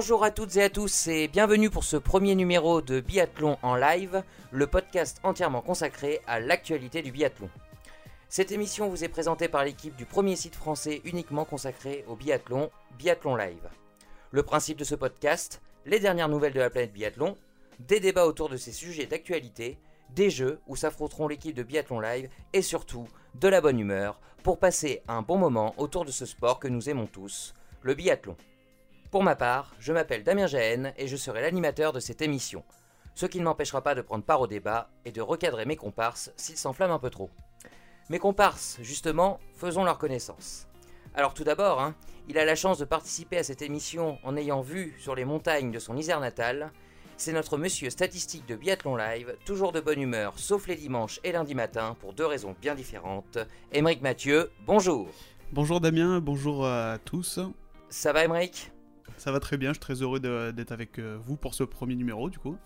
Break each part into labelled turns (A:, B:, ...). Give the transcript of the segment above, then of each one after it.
A: Bonjour à toutes et à tous et bienvenue pour ce premier numéro de Biathlon en live, le podcast entièrement consacré à l'actualité du biathlon. Cette émission vous est présentée par l'équipe du premier site français uniquement consacré au biathlon, Biathlon Live. Le principe de ce podcast, les dernières nouvelles de la planète biathlon, des débats autour de ces sujets d'actualité, des jeux où s'affronteront l'équipe de Biathlon Live et surtout de la bonne humeur pour passer un bon moment autour de ce sport que nous aimons tous, le biathlon. Pour ma part, je m'appelle Damien Jahen et je serai l'animateur de cette émission, ce qui ne m'empêchera pas de prendre part au débat et de recadrer mes comparses s'ils s'enflamment un peu trop. Mes comparses, justement, faisons leur connaissance. Alors tout d'abord, hein, il a la chance de participer à cette émission en ayant vu sur les montagnes de son Isère natale. C'est notre monsieur statistique de Biathlon Live, toujours de bonne humeur, sauf les dimanches et lundi matin, pour deux raisons bien différentes. Émeric Mathieu, bonjour
B: Bonjour Damien, bonjour à tous.
A: Ça va Émeric?
B: Ça va très bien, je suis très heureux d'être avec euh, vous pour ce premier numéro du coup.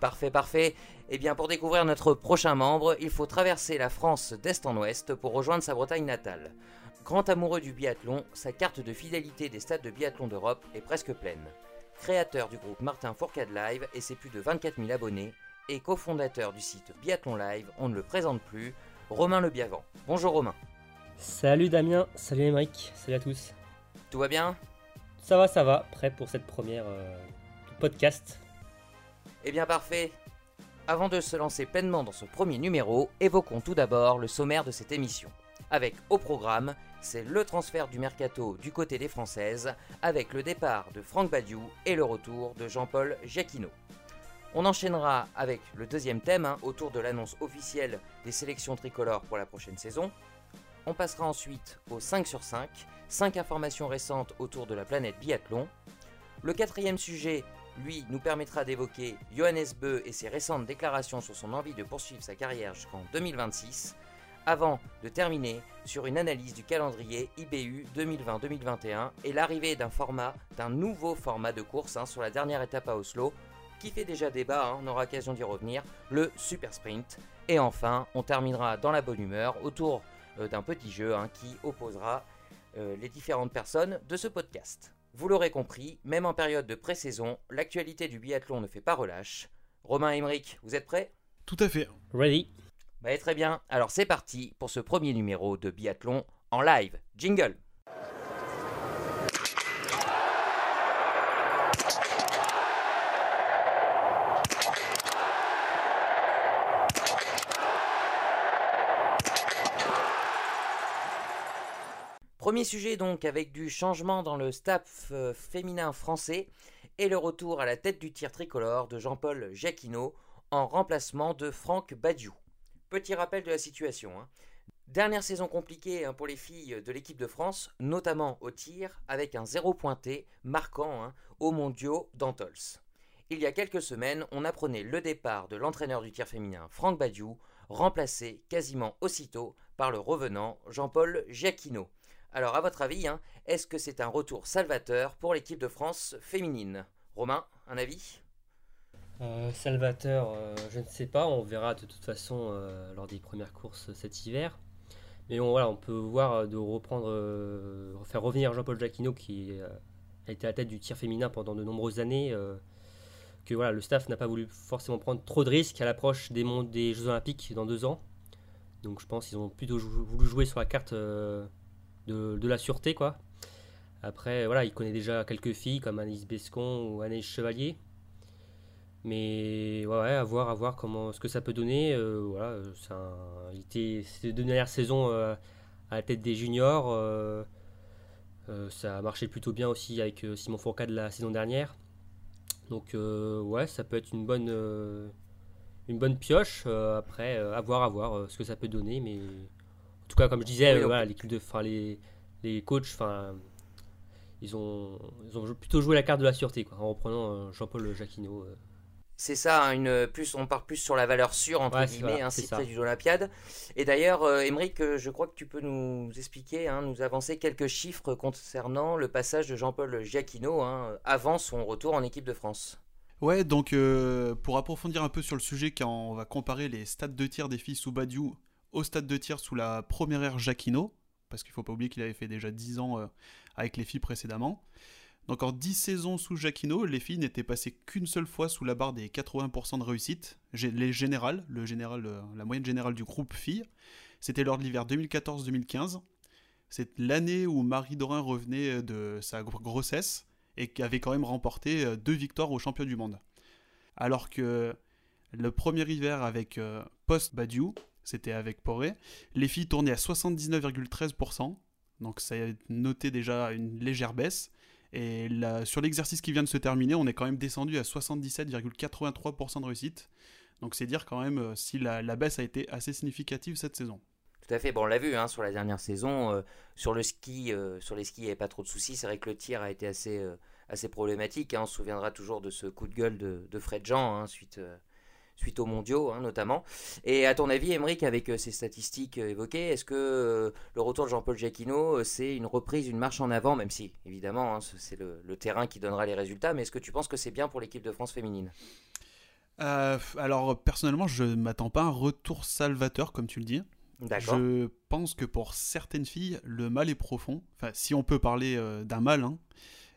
A: Parfait, parfait. Eh bien, pour découvrir notre prochain membre, il faut traverser la France d'est en ouest pour rejoindre sa Bretagne natale. Grand amoureux du biathlon, sa carte de fidélité des stades de biathlon d'Europe est presque pleine. Créateur du groupe Martin Fourcade Live et ses plus de 24 000 abonnés, et cofondateur du site Biathlon Live, on ne le présente plus, Romain Le Biavant. Bonjour Romain.
C: Salut Damien, salut Émeric, salut à tous.
A: Tout va bien?
C: Ça va, ça va. Prêt pour cette première euh, podcast.
A: Eh bien, parfait. Avant de se lancer pleinement dans ce premier numéro, évoquons tout d'abord le sommaire de cette émission. Avec au programme, c'est le transfert du mercato du côté des Françaises, avec le départ de Franck Badiou et le retour de Jean-Paul Jacquino. On enchaînera avec le deuxième thème, hein, autour de l'annonce officielle des sélections tricolores pour la prochaine saison. On passera ensuite au 5 sur 5, 5 informations récentes autour de la planète biathlon. Le quatrième sujet, lui, nous permettra d'évoquer Johannes Beu et ses récentes déclarations sur son envie de poursuivre sa carrière jusqu'en 2026, avant de terminer sur une analyse du calendrier IBU 2020-2021 et l'arrivée d'un format, d'un nouveau format de course hein, sur la dernière étape à Oslo, qui fait déjà débat, hein, on aura l'occasion d'y revenir, le Super Sprint. Et enfin, on terminera dans la bonne humeur autour d'un petit jeu hein, qui opposera euh, les différentes personnes de ce podcast. Vous l'aurez compris, même en période de pré-saison, l'actualité du biathlon ne fait pas relâche. Romain Emmerich, vous êtes prêts?
B: Tout à fait.
C: Ready.
A: Bah, très bien, alors c'est parti pour ce premier numéro de biathlon en live. Jingle Premier sujet donc avec du changement dans le staff euh, féminin français et le retour à la tête du tir tricolore de Jean-Paul Jacquino en remplacement de Franck Badiou. Petit rappel de la situation. Hein. Dernière saison compliquée hein, pour les filles de l'équipe de France, notamment au tir, avec un zéro pointé marquant hein, aux mondiaux d'Antols. Il y a quelques semaines, on apprenait le départ de l'entraîneur du tir féminin Franck Badiou, remplacé quasiment aussitôt par le revenant Jean-Paul Jacquino. Alors, à votre avis, hein, est-ce que c'est un retour salvateur pour l'équipe de France féminine? Romain, un avis?
C: Euh, Salvateur, euh, je ne sais pas. On verra de toute façon euh, lors des premières courses cet hiver. Mais on, voilà, on peut voir de reprendre, faire revenir Jean-Paul Jacquino qui a été à la tête du tir féminin pendant de nombreuses années. que voilà, le staff n'a pas voulu forcément prendre trop de risques à l'approche des, des Jeux Olympiques dans deux ans. Donc je pense qu'ils ont plutôt voulu jouer sur la carte de, la sûreté, quoi. Après, voilà, il connaît déjà quelques filles comme Annelise Bescon ou Anaïs Chevalier. Mais ouais, à voir, à voir comment, ce que ça peut donner. Euh, voilà, ça, il était deux dernières saisons euh, à la tête des juniors. Euh, ça a marché plutôt bien aussi avec Simon Fourcade la saison dernière. Donc ouais, ça peut être une bonne, une bonne pioche. après, à voir, à voir ce que ça peut donner. Tout cas, comme je disais, l'équipe de, les, les coachs, enfin, ils ont, ils ont plutôt joué la carte de la sûreté, quoi, en reprenant euh, Jean-Paul Jacquino. Euh.
A: C'est ça, hein, une, plus, on part plus sur la valeur sûre, entre guillemets, ainsi hein, du Olympiade. Et d'ailleurs, euh, je crois que tu peux nous expliquer, hein, nous avancer quelques chiffres concernant le passage de Jean-Paul Jacquino avant son retour en équipe de France.
B: Ouais, donc pour approfondir un peu sur le sujet, quand on va comparer les stats de tir des filles sous Badiou au stade de tir sous la première ère Jacquino, parce qu'il faut pas oublier qu'il avait fait déjà 10 ans euh, avec les filles précédemment. Donc en 10 saisons sous Jacquino, les filles n'étaient passées qu'une seule fois sous la barre des 80% de réussite. Les générales, le général, euh, la moyenne générale du groupe filles, c'était lors de l'hiver 2014-2015. C'est l'année où Marie Dorin revenait de sa grossesse et avait quand même remporté euh, deux victoires au champion du monde. Alors que le premier hiver avec euh, Post Badiou, c'était avec Poré, les filles tournaient à 79,13%, donc ça a noté déjà une légère baisse. Et sur l'exercice qui vient de se terminer, on est quand même descendu à 77,83% de réussite. Donc c'est dire quand même euh, si la, baisse a été assez significative cette saison.
A: Tout à fait. Bon, on l'a vu hein, sur la dernière saison. Euh, sur le ski, euh, sur les skis, il n'y avait pas trop de soucis. C'est vrai que le tir a été assez, assez problématique. Hein. On se souviendra toujours de ce coup de gueule de, Fred Jean hein, suite suite aux mondiaux hein, notamment. Et à ton avis, Emeric, avec euh, ces statistiques euh, évoquées, est-ce que euh, le retour de Jean-Paul Giacchino, c'est une reprise, une marche en avant, même si évidemment hein, c'est le, terrain qui donnera les résultats, mais est-ce que tu penses que c'est bien pour l'équipe de France féminine?
B: Alors personnellement, je ne m'attends pas à un retour salvateur comme tu le dis. Je pense que pour certaines filles, le mal est profond. Enfin, si on peut parler d'un mal, hein,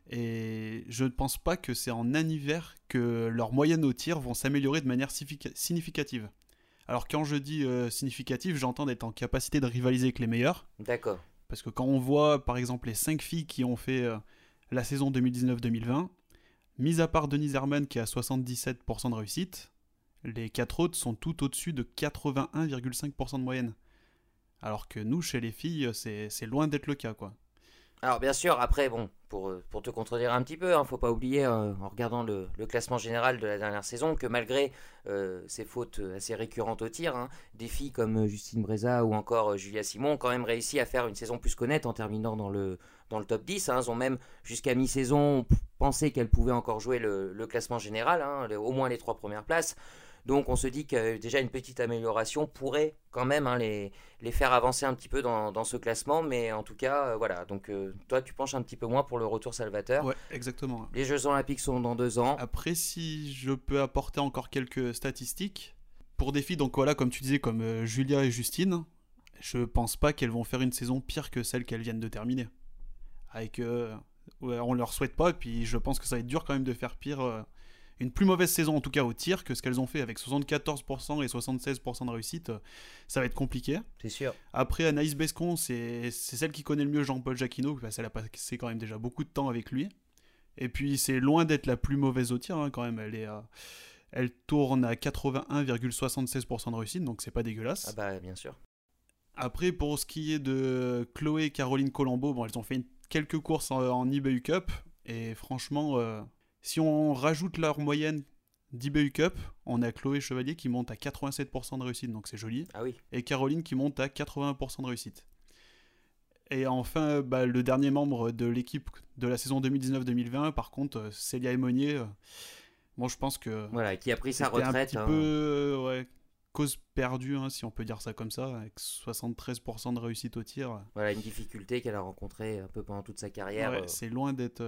B: et je ne pense pas que c'est en un hiver que leurs moyennes au tir vont s'améliorer de manière significative. Alors quand je dis euh, significative, j'entends d'être en capacité de rivaliser avec les meilleurs.
A: D'accord.
B: Parce que quand on voit par exemple les 5 filles qui ont fait euh, la saison 2019-2020, mis à part Denise Herman qui a 77% de réussite, les 4 autres sont tout au-dessus de 81,5% de moyenne. Alors que nous, chez les filles, c'est loin d'être le cas, quoi.
A: Alors bien sûr, après, bon, pour, euh, pour te contredire un petit peu, hein, faut pas oublier, euh, en regardant le, classement général de la dernière saison, que malgré euh, ces fautes assez récurrentes au tir, hein, des filles comme Justine Breza ou encore Julia Simon ont quand même réussi à faire une saison plus qu'honnête en terminant dans le, dans le top 10. Hein. elles ont même, jusqu'à mi-saison, pensé qu'elles pouvaient encore jouer le, le classement général, au moins les trois premières places. Donc on se dit que déjà une petite amélioration pourrait quand même hein, les, les, faire avancer un petit peu dans, dans ce classement. Mais en tout cas, euh, voilà. Donc euh, toi, tu penches un petit peu moins pour le retour salvateur.
B: Ouais, exactement.
A: Les Jeux Olympiques sont dans deux ans.
B: Après, si je peux apporter encore quelques statistiques. Pour des filles, donc voilà, comme tu disais, comme euh, Julia et Justine, je pense pas qu'elles vont faire une saison pire que celle qu'elles viennent de terminer. Avec, ouais, on leur souhaite pas, et puis je pense que ça va être dur quand même de faire pire une plus mauvaise saison en tout cas au tir que ce qu'elles ont fait avec 74% et 76% de réussite, euh, ça va être compliqué.
A: C'est sûr.
B: Après Anaïs Bescon, c'est celle qui connaît le mieux Jean-Paul Jacquino, parce qu'elle a passé quand même déjà beaucoup de temps avec lui. Et puis c'est loin d'être la plus mauvaise au tir hein, quand même, elle est elle tourne à 81,76% de réussite, donc c'est pas dégueulasse.
A: Ah bah bien sûr.
B: Après pour ce qui est de Chloé et Caroline Colombo, bon elles ont fait quelques courses en, en eBay Cup et franchement euh, si on rajoute leur moyenne d'eBay Cup, on a Chloé Chevalier qui monte à 87% de réussite, donc c'est joli.
A: Ah oui.
B: Et Caroline qui monte à 80% de réussite. Et enfin, bah, le dernier membre de l'équipe de la saison 2019-2020, par contre, euh, Célia Emonier. Euh, bon, je pense que.
A: Voilà, qui a pris sa retraite. Un
B: petit hein. peu, euh, ouais, cause perdue, hein, si on peut dire ça comme ça, avec 73% de réussite au tir.
A: Voilà, une difficulté qu'elle a rencontrée un peu pendant toute sa carrière.
B: Ouais, c'est loin d'être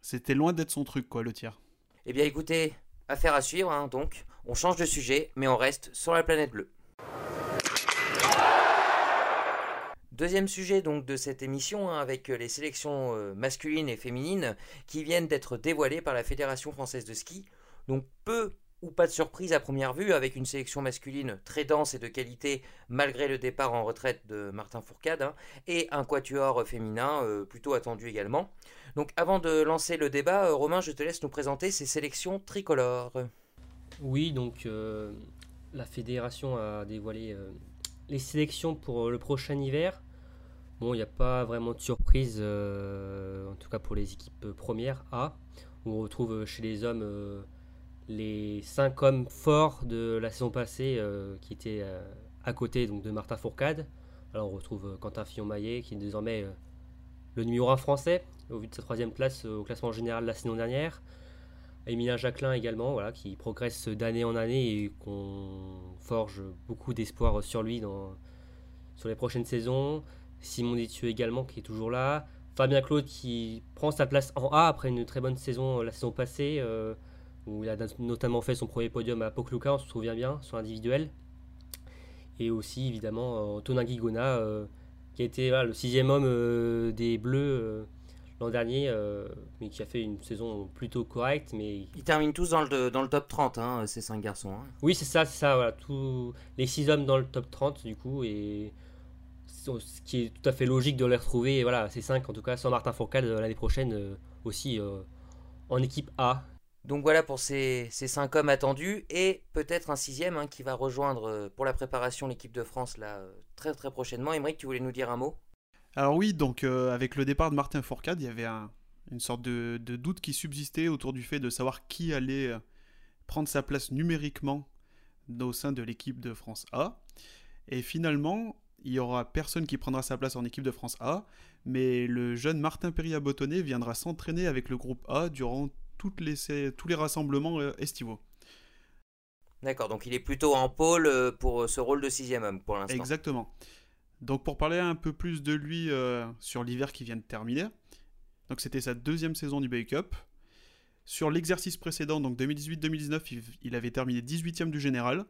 B: c'était loin d'être son truc, quoi, le tir.
A: Eh bien, écoutez, affaire à suivre, hein, donc. On change de sujet, mais on reste sur la planète bleue. Deuxième sujet donc de cette émission hein, avec les sélections euh, masculines et féminines qui viennent d'être dévoilées par la Fédération française de ski. Donc peu ou pas de surprise à première vue avec une sélection masculine très dense et de qualité malgré le départ en retraite de Martin Fourcade hein, et un quatuor féminin euh, plutôt attendu également. Donc avant de lancer le débat, euh, Romain, je te laisse nous présenter ces sélections tricolores.
C: Oui, donc euh, la fédération a dévoilé les sélections pour le prochain hiver. Bon, il n'y a pas vraiment de surprise, en tout cas pour les équipes premières A. On retrouve chez les hommes les cinq hommes forts de la saison passée euh, qui étaient euh, à côté donc, de Martin Fourcade. Alors on retrouve euh, Quentin Fillon-Maillet qui est désormais le numéro 1 français au vu de sa troisième place au classement général la saison dernière. Emilien Jacquelin également, voilà, qui progresse d'année en année et qu'on forge beaucoup d'espoir sur lui dans, sur les prochaines saisons. Simon Détieux également qui est toujours là. Fabien Claude qui prend sa place en A après une très bonne saison la saison passée où il a notamment fait son premier podium à Pokluka, on se souvient bien, sur l'individuel. Et aussi, évidemment, Antonin Guigona, euh, qui a été le sixième homme euh, des Bleus l'an dernier, mais qui a fait une saison plutôt correcte. Mais...
A: Ils terminent tous dans le, dans le top 30, hein, ces cinq garçons. Hein.
C: Oui, c'est ça, c'est ça. Voilà, tous les six hommes dans le top 30, du coup, et ce qui est tout à fait logique de les retrouver, voilà, ces cinq en tout cas, sans Martin Fourcade l'année prochaine aussi en équipe A.
A: Donc voilà pour ces, cinq hommes attendus et peut-être un sixième hein, qui va rejoindre euh, pour la préparation l'équipe de France là euh, très très prochainement. Émeric, tu voulais nous dire un mot?
B: Alors oui, donc euh, avec le départ de Martin Fourcade, il y avait une sorte de, doute qui subsistait autour du fait de savoir qui allait prendre sa place numériquement au sein de l'équipe de France A. Et finalement, il y aura personne qui prendra sa place en équipe de France A, mais le jeune Martin Perria-Bottonnet viendra s'entraîner avec le groupe A durant toutes les, tous les rassemblements euh, estivaux.
A: D'accord, donc il est plutôt en pôle euh, pour ce rôle de sixième homme pour l'instant.
B: Exactement. Donc pour parler un peu plus de lui euh, sur l'hiver qui vient de terminer, donc c'était sa deuxième saison du Bay Cup. Sur l'exercice précédent, donc 2018-2019, il, avait terminé 18e du général.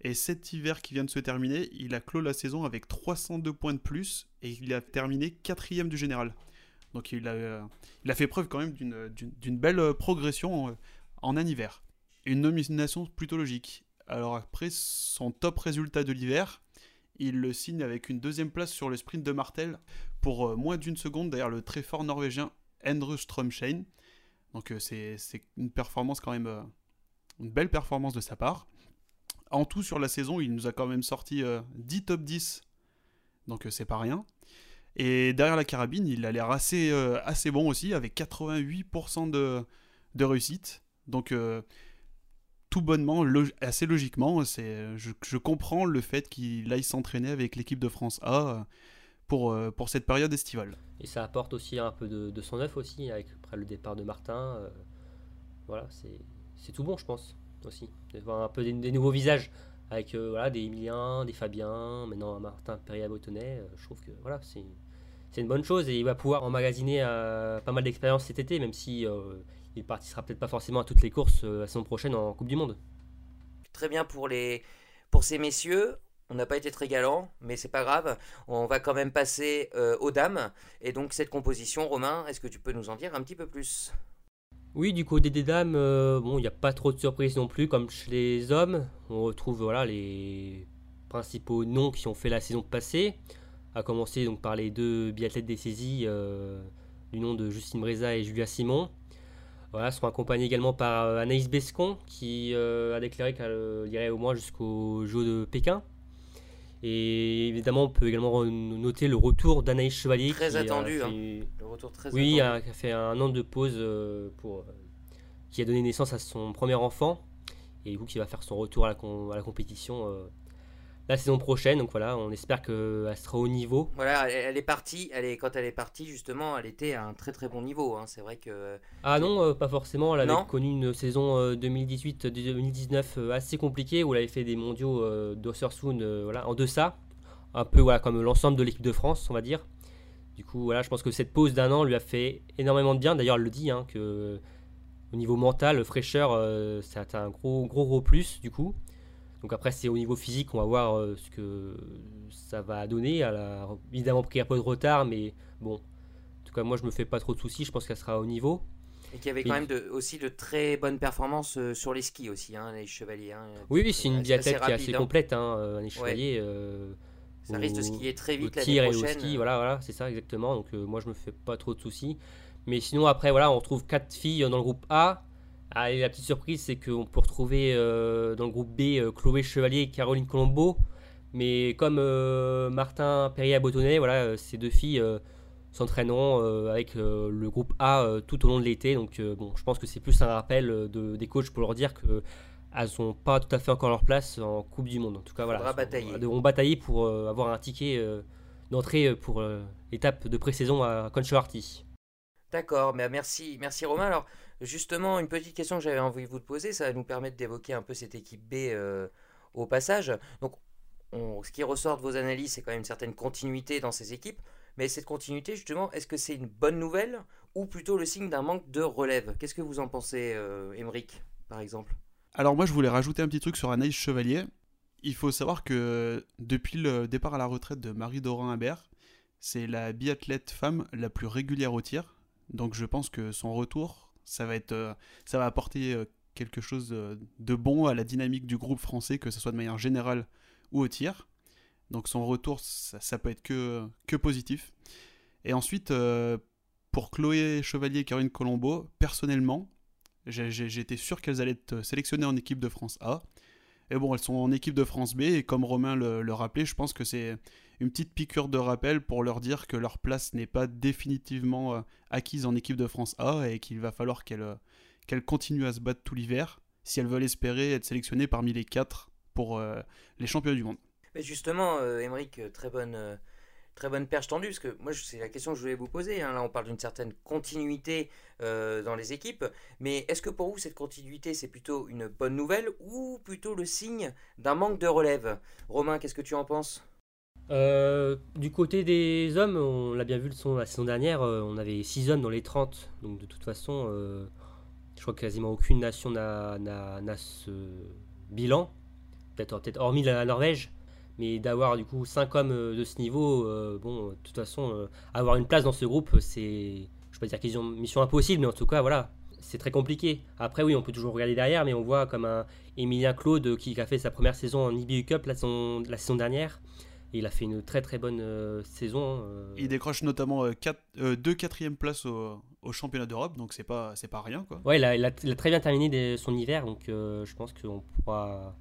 B: Et cet hiver qui vient de se terminer, il a clos la saison avec 302 points de plus et il a terminé quatrième du général. Donc il a, fait preuve quand même d'une belle euh, progression euh, en un hiver. Une nomination plutôt logique. Alors après son top résultat de l'hiver, il le signe avec une deuxième place sur le sprint de Martel pour euh, moins d'une seconde derrière le très fort norvégien Andrew Stromschein. Donc c'est une performance quand même, une belle performance de sa part. En tout sur la saison, il nous a quand même sorti 10 top 10, donc c'est pas rien. Et derrière la carabine, il a l'air assez, euh, assez bon aussi, avec 88% de, de, réussite. Donc, euh, tout bonnement, assez logiquement, je, comprends le fait qu'il aille s'entraîner avec l'équipe de France A euh, pour, pour cette période estivale.
C: Et ça apporte aussi un peu de, de son œuf aussi, après le départ de Martin. voilà, c'est, c'est tout bon, je pense, aussi. De voir un peu des, nouveaux visages avec voilà, des Emilien, des Fabien, maintenant Martin Perrier-Bottonnet. je trouve que voilà, c'est une bonne chose et il va pouvoir emmagasiner euh, pas mal d'expérience cet été, même si euh, il participera peut-être pas forcément à toutes les courses euh, la saison prochaine en Coupe du Monde.
A: Très bien pour, les, pour ces messieurs. On n'a pas été très galant, mais c'est pas grave. On va quand même passer aux dames. Et donc cette composition, Romain, est-ce que tu peux nous en dire un petit peu plus?
C: Oui, du côté des dames, il n'y a pas trop de surprises non plus, comme chez les hommes. On retrouve voilà les principaux noms qui ont fait la saison passée à commencer donc par les deux biathlètes des saisies euh, du nom de Justine Breza et Julia Simon. Voilà, seront accompagnés également par euh, Anaïs Bescon qui euh, a déclaré qu'elle irait au moins jusqu'au Jeux de Pékin. Et évidemment, on peut également noter le retour d'Anaïs Chevalier.
A: Très attendu, hein. le retour très
C: oui, attendu. qui a fait un an de pause pour, qui a donné naissance à son premier enfant et du coup qui va faire son retour à la, à la compétition la saison prochaine. Donc voilà, on espère qu'elle sera au niveau.
A: Voilà, elle, est partie. Elle est, quand elle est partie, justement, elle était à un très très bon niveau. Hein. C'est vrai que.
C: Ah non, euh, pas forcément. Elle avait connu une saison 2018-2019 euh, assez compliquée où elle avait fait des mondiaux euh, voilà, en deçà. Un peu voilà, comme l'ensemble de l'équipe de France, on va dire. Du coup, voilà, je pense que cette pause d'un an lui a fait énormément de bien. D'ailleurs, elle le dit, hein, que au niveau mental, fraîcheur, c'est un gros, gros, gros plus, du coup. Donc après, c'est au niveau physique, on va voir euh, ce que ça va donner. Elle a évidemment pris un peu de retard, mais bon, en tout cas, moi, je me fais pas trop de soucis. Je pense qu'elle sera au niveau.
A: Et qu'il y avait quand même aussi de très bonnes performances euh, sur les skis aussi, hein, les chevaliers. Hein.
C: oui, oui, c'est une biathlète qui est assez hein. complète, hein, les chevaliers.
A: ça risque de skier très vite l'année prochaine. Et au ski,
C: voilà, voilà, c'est ça exactement. Donc moi, je me fais pas trop de soucis. Mais sinon, après, voilà, on retrouve quatre filles dans le groupe A. Ah, la petite surprise, c'est qu'on peut retrouver euh, dans le groupe B euh, Chloé Chevalier et Caroline Colombo. Mais comme euh, Martin Perrier-Bottonnet, voilà, ces deux filles s'entraîneront avec le groupe A tout au long de l'été. Donc, bon, je pense que c'est plus un rappel de, des coachs pour leur dire que elles n'ont pas tout à fait encore leur place en Coupe du Monde. En tout cas, voilà,
A: elles
C: devront batailler pour avoir un ticket d'entrée pour l'étape de pré-saison à Conchoarty.
A: D'accord, mais merci, merci Romain. Alors, Justement, une petite question que j'avais envie de vous poser, ça va nous permettre d'évoquer un peu cette équipe B euh, au passage. Donc, ce qui ressort de vos analyses, c'est quand même une certaine continuité dans ces équipes. Mais cette continuité, justement, est-ce que c'est une bonne nouvelle ou plutôt le signe d'un manque de relève? Qu'est-ce que vous en pensez, euh, par exemple?
B: Alors moi, je voulais rajouter un petit truc sur Anaïs Chevalier. Il faut savoir que depuis le départ à la retraite de Marie Dorin Imbert, c'est la biathlète femme la plus régulière au tir Donc je pense que son retour, ça va, être, ça va apporter quelque chose de bon à la dynamique du groupe français, que ce soit de manière générale ou au tir. Donc son retour, ça, peut être que, que positif. Et ensuite, pour Chloé Chevalier et Caroline Colombo, personnellement, j'étais sûr qu'elles allaient être sélectionnées en équipe de France A. Et bon, elles sont en équipe de France B, et comme Romain le, rappelait, je pense que c'est une petite piqûre de rappel pour leur dire que leur place n'est pas définitivement euh, acquise en équipe de France A, et qu'il va falloir qu'elles euh, continuent à se battre tout l'hiver si elles veulent espérer être sélectionnées parmi les quatre pour euh, les championnats du monde.
A: Mais justement, Émeric, très bonne très bonne perche tendue, parce que moi, c'est la question que je voulais vous poser. Hein. Là, on parle d'une certaine continuité euh, dans les équipes, mais est-ce que pour vous, cette continuité, c'est plutôt une bonne nouvelle ou plutôt le signe d'un manque de relève? Romain, qu'est-ce que tu en penses?
C: Euh, du côté des hommes, on l'a bien vu le la saison dernière, euh, on avait 6 hommes dans les 30. Donc de toute façon, je crois quasiment aucune nation n'a ce bilan. Peut-être peut hormis la Norvège. Mais d'avoir du coup 5 hommes euh, de ce niveau, euh, bon, de toute façon, euh, avoir une place dans ce groupe, c'est, je ne vais pas dire qu'ils ont mission impossible, mais en tout cas, voilà, c'est très compliqué. Après, oui, on peut toujours regarder derrière, mais on voit comme un Emilien Claude qui a fait sa première saison en IBU Cup la saison, la saison dernière. Et il a fait une très très bonne saison.
B: Il décroche notamment 4, 2 quatrièmes places au, au championnat d'Europe, donc c'est pas, pas rien. Quoi.
C: Ouais, il a, il, a, très bien terminé son hiver, donc je pense qu'on pourra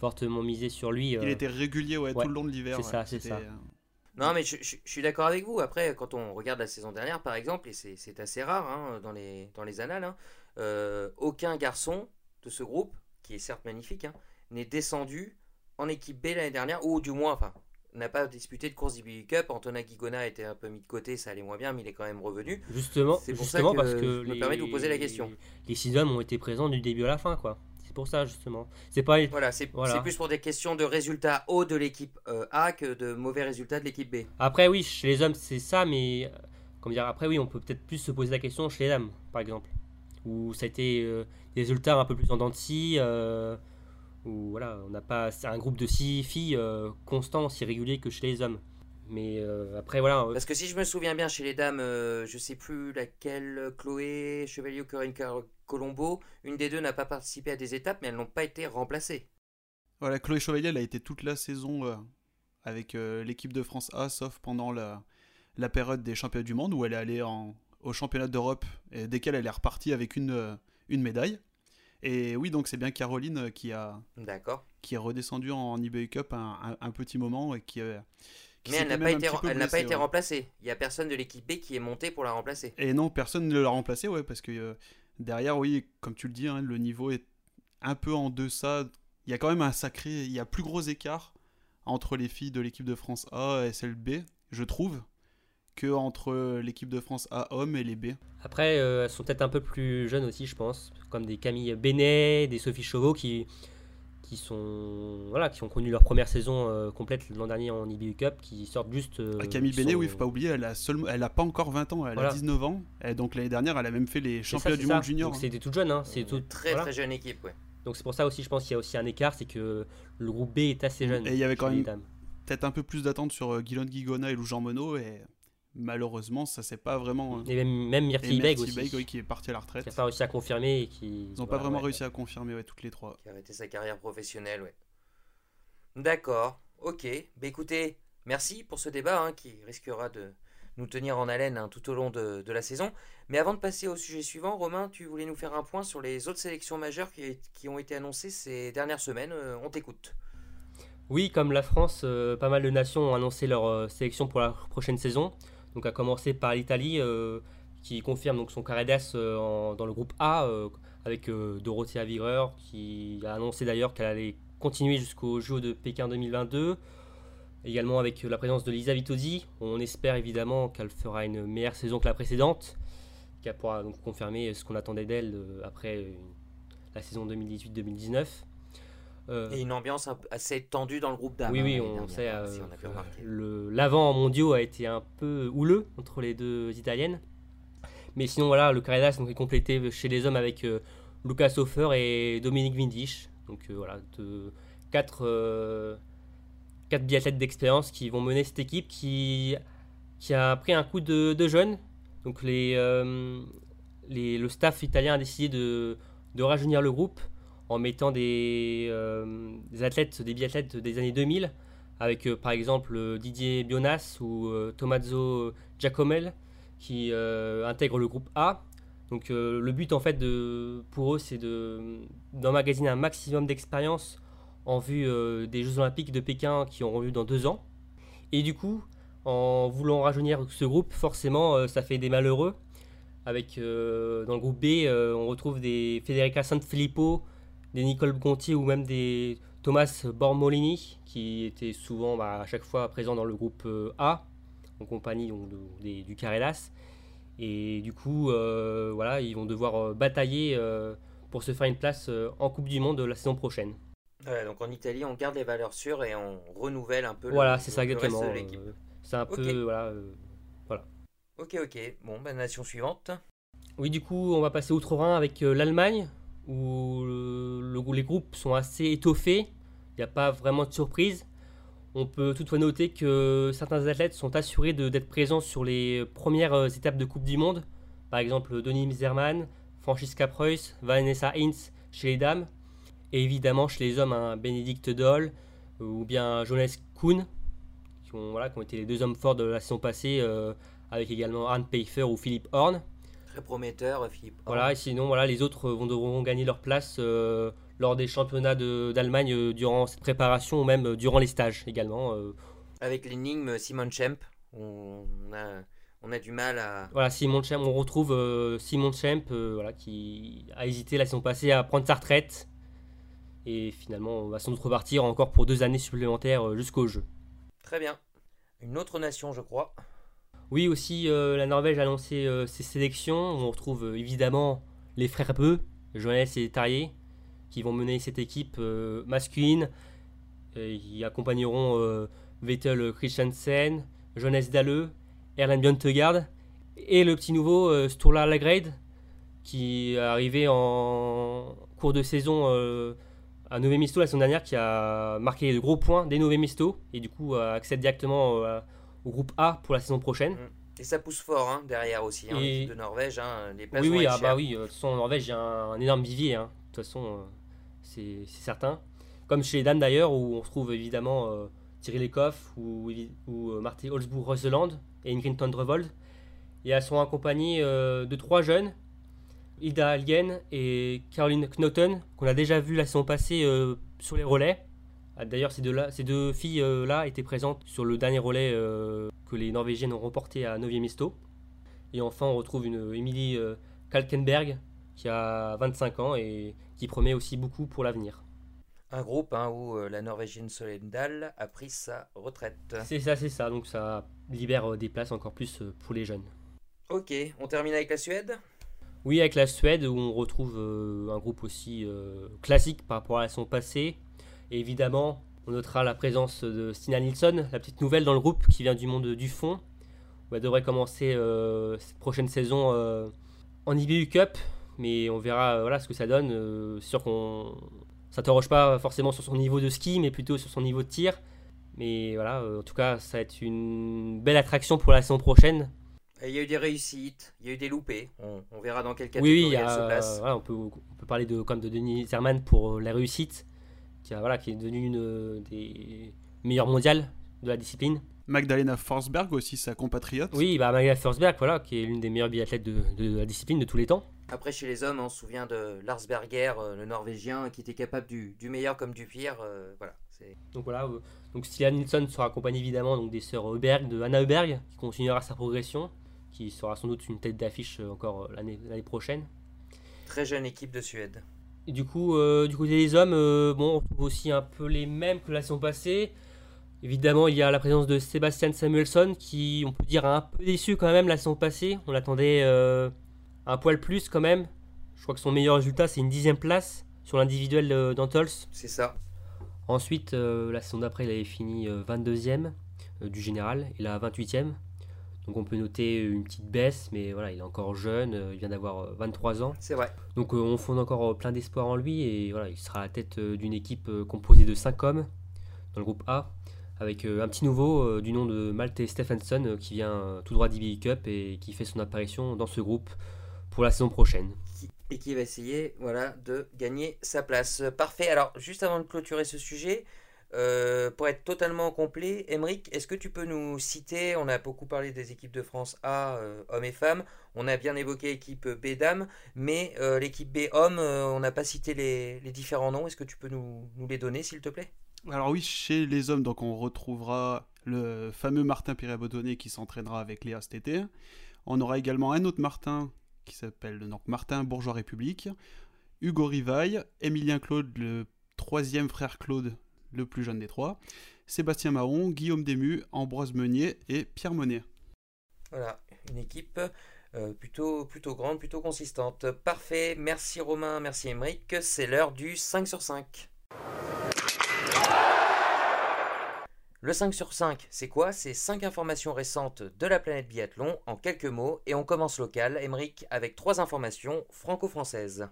C: fortement misé sur lui.
B: Il euh, était régulier ouais, tout le long de l'hiver.
C: C'est ça, c'est ça. Euh,
A: non, mais je, suis d'accord avec vous. Après, quand on regarde la saison dernière, par exemple, et c'est assez rare hein, dans, les, dans les annales, hein, euh, aucun garçon de ce groupe, qui est certes magnifique, hein, n'est descendu en équipe B l'année dernière, ou du moins, enfin, n'a pas disputé de course d'IBU Cup. Antonin Guigona a été un peu mis de côté, ça allait moins bien, mais il est quand même revenu.
C: Justement, c'est pour ça que parce que
A: je me permets de vous poser la question.
C: Les six hommes ont été présents du début à la fin, quoi. C'est pour ça justement. C'est pas.
A: Voilà, c'est plus pour des questions de résultats hauts de l'équipe euh, A que de mauvais résultats de l'équipe B.
C: Après oui, chez les hommes c'est ça, mais euh, comment dire Après oui, on peut peut-être plus se poser la question chez les dames, par exemple, où ça a été euh, des résultats un peu plus en dents de scie, où voilà, on n'a pas un groupe de six filles constant, aussi régulier que chez les hommes. Mais après, voilà.
A: Parce que si je me souviens bien, chez les dames, je sais plus laquelle, Chloé, Chevalier ou Corinne Colombo, une des deux n'a pas participé à des étapes, mais elles n'ont pas été remplacées.
B: Voilà, Chloé Chevalier, elle a été toute la saison euh, avec euh, l'équipe de France A, sauf pendant la, la, période des championnats du monde où elle est allée en, au championnat d'Europe et dès qu'elle est repartie avec une, euh, une médaille. Et oui, donc c'est bien Caroline qui a qui est redescendue en eBay Cup un, un, petit moment et qui,
A: mais elle n'a pas, été, elle n'a pas été remplacée. Il n'y a personne de l'équipe B qui est monté pour la remplacer.
B: Et non, personne ne l'a remplacée, ouais, parce que Derrière, oui, comme tu le dis, hein, le niveau est un peu en deçà. Il y a quand même un sacré. Il y a plus gros écart entre les filles de l'équipe de France A et celle B, je trouve, que entre l'équipe de France A hommes et les B.
C: Après, euh, elles sont peut-être un peu plus jeunes aussi, je pense, comme des Camille Benet, des Sophie Chauveau qui qui sont voilà qui ont connu leur première saison euh, complète l'an dernier en IBU Cup qui sortent juste euh,
B: ah, Camille Benet oui il faut pas oublier elle a seulement elle a pas encore 20 ans elle a 19 ans et donc l'année dernière elle a même fait les championnats du monde junior
C: donc hein. c'était toute jeune hein. c'est tout
A: très très jeune équipe ouais.
C: donc c'est pour ça aussi je pense qu'il y a aussi un écart c'est que le groupe B est assez jeune
B: et il y avait quand même peut-être un peu plus d'attente sur euh, Guillaume Guigona et Lou Jean Monod et malheureusement, ça c'est pas vraiment.
C: Hein. Et même, même Myrtille Beg aussi.
B: qui est parti à la retraite.
C: Qui n'a pas réussi à confirmer. Et qui...
B: Ils n'ont pas vraiment réussi à confirmer, ouais, toutes les trois.
A: Qui a arrêté sa carrière professionnelle, ouais. D'accord, ok. Bah écoutez, merci pour ce débat hein, qui risquera de nous tenir en haleine hein, tout au long de, la saison. Mais avant de passer au sujet suivant, Romain, tu voulais nous faire un point sur les autres sélections majeures qui, ont été annoncées ces dernières semaines. Euh, on t'écoute.
C: Oui, comme la France, euh, pas mal de nations ont annoncé leur euh, sélection pour la prochaine saison. Donc à commencer par l'Italie qui confirme donc son carré dans le groupe A avec Dorothea Wierer qui a annoncé d'ailleurs qu'elle allait continuer jusqu'au Jeux de Pékin 2022. Également avec la présence de Lisa Vitozzi. On espère évidemment qu'elle fera une meilleure saison que la précédente, qu'elle pourra donc confirmer ce qu'on attendait d'elle euh, après la saison 2018-2019.
A: Euh, Et une ambiance assez tendue dans le groupe d'âme.
C: Oui, oui, on sait. Euh, l'avant mondiaux a été un peu houleux entre les deux italiennes. Mais sinon, voilà, le carré est complété chez les hommes avec Lucas Hofer et Dominique Windisch. Donc euh, voilà, de, quatre, euh, biathlètes d'expérience qui vont mener cette équipe qui, qui a pris un coup de, jeunes, Donc les, les, le staff italien a décidé de, de rajeunir le groupe en mettant des, des athlètes, des biathlètes des années 2000 avec par exemple Didier Bionas ou Tommaso Giacomel qui intègrent le groupe A donc euh, le but en fait de, pour eux c'est d'emmagasiner un maximum d'expérience en vue euh, des Jeux Olympiques de Pékin qui auront lieu dans deux ans. Et du coup, en voulant rajeunir ce groupe, forcément euh, ça fait des malheureux. Avec dans le groupe B, on retrouve des Federica Sanfilippo, des Nicole Gontier ou même des Thomas Bormolini qui étaient souvent bah, à chaque fois présents dans le groupe A en compagnie donc, du Carrelas. Et du coup, euh, voilà, ils vont devoir euh, batailler euh, pour se faire une place en Coupe du Monde la saison prochaine.
A: donc en Italie, on garde les valeurs sûres et on renouvelle un peu
C: voilà, c'est ça exactement. c'est un peu voilà, voilà.
A: Ok, ok. Bon, ben nation suivante.
C: Oui, du coup, on va passer outre-Rhin avec l'Allemagne, où les groupes sont assez étoffés. Il n'y a pas vraiment de surprise. On peut toutefois noter que certains athlètes sont assurés d'être présents sur les premières euh, étapes de Coupe du Monde. Par exemple, Denis Zerman, Francisca Preuss, Vanessa Hintz chez les dames. Et évidemment, chez les hommes, un Bénédicte Doll euh, ou bien Jonas Kuhn, qui ont, voilà, été les deux hommes forts de la saison passée, euh, avec également Arne Pfeiffer ou Philippe Horn.
A: Très prometteur, Philippe.
C: Voilà, et sinon, voilà, les autres vont devront gagner leur place lors des championnats d'Allemagne euh, durant cette préparation ou même euh, durant les stages également. Euh.
A: Avec l'énigme Simon Schemp, on a, on a du mal à.
C: Voilà, Simon Schemp, on retrouve Simon Schemp voilà, qui a hésité la saison passée à prendre sa retraite. Et finalement, on va sans doute repartir encore pour deux années supplémentaires jusqu'au jeu.
A: Très bien. Une autre nation, je crois.
C: Oui, aussi, la Norvège a lancé ses sélections. On retrouve évidemment les frères Beu, Jonas et Tarier, qui vont mener cette équipe euh, masculine. Ils accompagneront euh, Vettel Christensen, Jonas Dalleux, Erland Bjørntegard et le petit nouveau euh, Sturla Lagrade qui est arrivé en cours de saison à Nové Misto la semaine dernière qui a marqué de gros points des Nové Misto et du coup accède directement au groupe A pour la saison prochaine.
A: Et ça pousse fort hein, derrière aussi, hein, de Norvège. Hein, les
C: oui, oui, ah, bah oui, de toute façon en Norvège il y a un, énorme vivier. de toute façon, c'est certain. Comme chez les dames d'ailleurs, où on retrouve évidemment euh, Thierry Lecoff ou, ou euh, Marty Holzbourg-Rosseland et Ingrid Tondrevold. Et elles sont accompagnées euh, de trois jeunes, Ida Algen et Caroline Knoten, qu'on a déjà vu la saison passée sur les relais. Ah, d'ailleurs, ces deux, ces deux filles-là étaient présentes sur le dernier relais que les Norvégiennes ont remporté à 9e Misto. Et enfin, on retrouve une Emilie Kalkenberg, qui a 25 ans et qui promet aussi beaucoup pour l'avenir.
A: Un groupe hein, où euh, la Norvégienne Solendal a pris sa retraite.
C: C'est ça, c'est ça. Donc ça libère euh, des places encore plus euh, pour les jeunes.
A: Ok, on termine avec la Suède?
C: Oui, avec la Suède où on retrouve un groupe aussi classique par rapport à son passé. Et évidemment, on notera la présence de Stina Nilsson, la petite nouvelle dans le groupe qui vient du monde du fond. Où elle devrait commencer cette prochaine saison en IBU Cup mais on verra euh, voilà, ce que ça donne. Euh, c'est sûr qu'on s'interroge pas forcément sur son niveau de ski, mais plutôt sur son niveau de tir. Mais voilà, euh, en tout cas, ça va être une belle attraction pour la saison prochaine.
A: Il y a eu des réussites, il y a eu des loupés. On, verra dans quel catégorie oui, oui, elle se place.
C: on, peut, on peut parler de, comme de Denis Zerman pour la réussite, qui, a, voilà, qui est devenue une des meilleures mondiales de la discipline.
B: Magdalena Forsberg aussi, sa compatriote.
C: Oui, bah Magdalena Forsberg, voilà, qui est l'une des meilleures biathlètes de, de, la discipline de tous les temps.
A: Après, chez les hommes, on se souvient de Lars Berger, euh, le Norvégien, qui était capable du, meilleur comme du pire. Euh, voilà.
C: Donc voilà, euh, donc Stian Nilsson sera accompagné évidemment donc, des sœurs Berg, de Anna Berg, qui continuera sa progression, qui sera sans doute une tête d'affiche encore l'année prochaine.
A: Très jeune équipe de Suède.
C: Et du coup, du côté des hommes, bon, on trouve aussi un peu les mêmes que la saison passée. Évidemment, il y a la présence de Sébastien Samuelson qui, on peut dire, a un peu déçu quand même la saison passée. On l'attendait un poil plus quand même. Je crois que son meilleur résultat, c'est une dixième place sur l'individuel euh, d'Antols.
A: C'est ça.
C: Ensuite, euh, la saison d'après, il avait fini 22e euh, du général et là 28e. Donc on peut noter une petite baisse, mais voilà, il est encore jeune, il vient d'avoir 23 ans.
A: C'est vrai.
C: Donc on fonde encore plein d'espoir en lui et voilà, il sera à la tête d'une équipe composée de 5 hommes dans le groupe A, avec un petit nouveau du nom de Malte Stephenson qui vient tout droit d'IBI Cup et qui fait son apparition dans ce groupe pour la saison prochaine.
A: Et qui va essayer voilà, de gagner sa place. Parfait. Alors, juste avant de clôturer ce sujet, euh, pour être totalement complet, Emeric, est-ce que tu peux nous citer, on a beaucoup parlé des équipes de France A, euh, hommes et femmes, on a bien évoqué l'équipe B dames, mais euh, l'équipe B hommes, on n'a pas cité les, différents noms, est-ce que tu peux nous, les donner s'il te plaît?
B: Alors oui, chez les hommes, donc on retrouvera le fameux Martin Pirabodonné qui s'entraînera avec Léa cet été. On aura également un autre Martin qui s'appelle Martin Bourgeois République, Hugo Rivaille, Émilien Claude, le troisième frère Claude le plus jeune des trois, Sébastien Mahon, Guillaume Dému, Ambroise Meunier et Pierre Monet.
A: Voilà, une équipe euh, plutôt, plutôt grande, plutôt consistante. Parfait, merci Romain, merci Émeric, c'est l'heure du 5 sur 5. Le 5 sur 5, c'est quoi? C'est 5 informations récentes de la planète biathlon en quelques mots et on commence local, Émeric, avec 3 informations franco-françaises.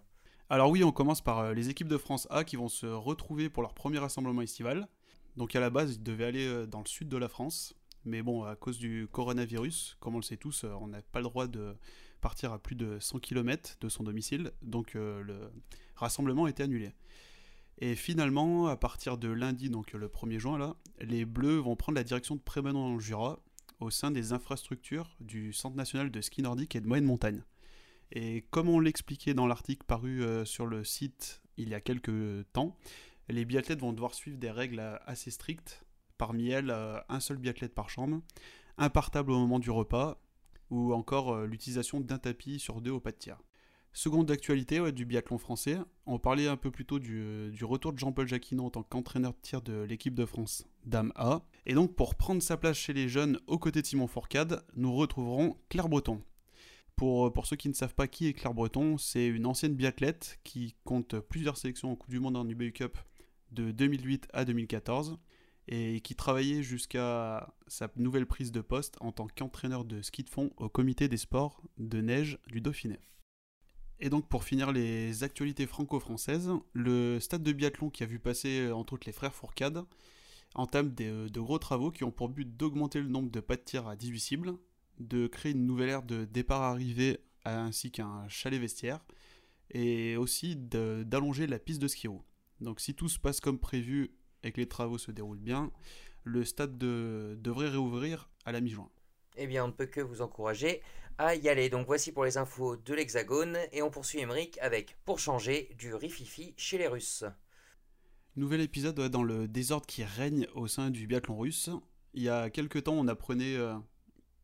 B: Alors oui, on commence par euh, les équipes de France A qui vont se retrouver pour leur premier rassemblement estival. Donc à la base, ils devaient aller euh, dans le sud de la France. Mais bon, à cause du coronavirus, comme on le sait tous, euh, on n'a pas le droit de partir à plus de 100 km de son domicile. Donc le rassemblement a annulé. Et finalement, à partir de lundi, donc le 1er juin, là, les Bleus vont prendre la direction de Prémanon dans le Jura, au sein des infrastructures du Centre national de ski nordique et de moyenne montagne. Et comme on l'expliquait dans l'article paru euh, sur le site il y a quelques temps, les biathlètes vont devoir suivre des règles euh, assez strictes. Parmi elles, euh, un seul biathlète par chambre, un partable au moment du repas, ou encore l'utilisation d'un tapis sur deux au pas de tir. Seconde d'actualité du biathlon français, on parlait un peu plus tôt du, retour de Jean-Paul Jacquinot en tant qu'entraîneur de tir de l'équipe de France Dame A. Et donc pour prendre sa place chez les jeunes aux côtés de Simon Fourcade, nous retrouverons Claire Breton. Pour, pour, ceux qui ne savent pas qui est Claire Breton, c'est une ancienne biathlète qui compte plusieurs sélections en Coupe du Monde en UBU Cup de 2008 à 2014 et qui travaillait jusqu'à sa nouvelle prise de poste en tant qu'entraîneur de ski de fond au comité des sports de neige du Dauphiné. Et donc pour finir les actualités franco-françaises, le stade de biathlon qui a vu passer entre autres les frères Fourcade entame de gros travaux qui ont pour but d'augmenter le nombre de pas de tir à 18 cibles de créer une nouvelle ère de départ-arrivée ainsi qu'un chalet vestiaire et aussi d'allonger la piste de ski Donc si tout se passe comme prévu et que les travaux se déroulent bien, le stade devrait réouvrir à la mi-juin.
A: Eh bien, on ne peut que vous encourager à y aller. Donc voici pour les infos de l'Hexagone et on poursuit Emeric avec, pour changer, du rififi chez les Russes.
B: Nouvel épisode dans le désordre qui règne au sein du biathlon russe. Il y a quelques temps, on apprenait euh,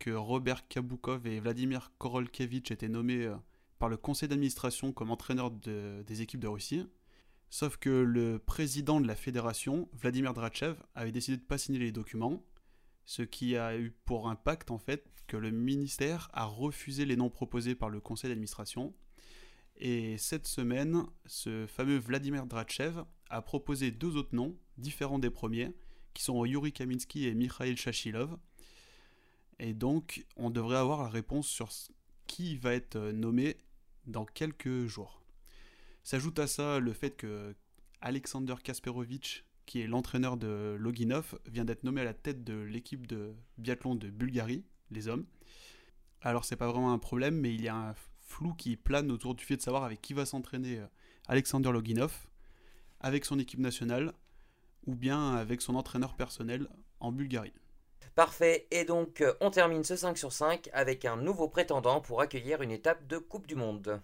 B: que Robert Kabukov et Vladimir Korolkevich étaient nommés euh, par le conseil d'administration comme entraîneurs des équipes de Russie. Sauf que le président de la fédération, Vladimir Drachev, avait décidé de ne pas signer les documents, ce qui a eu pour impact en fait que le ministère a refusé les noms proposés par le conseil d'administration. Et cette semaine, ce fameux Vladimir Drachev a proposé deux autres noms, différents des premiers, qui sont Yuri Kaminsky et Mikhail Shashilov, et donc, on devrait avoir la réponse sur qui va être euh, nommé dans quelques jours. S'ajoute à ça le fait que Alexander Kasperovitch, qui est l'entraîneur de Loginov, vient d'être nommé à la tête de l'équipe de biathlon de Bulgarie, les hommes. Alors c'est pas vraiment un problème, mais il y a un flou qui plane autour du fait de savoir avec qui va s'entraîner euh, Alexander Loginov, avec son équipe nationale, ou bien avec son entraîneur personnel en Bulgarie.
A: Parfait, et donc euh, on termine ce 5 sur 5 avec un nouveau prétendant pour accueillir une étape de Coupe du Monde.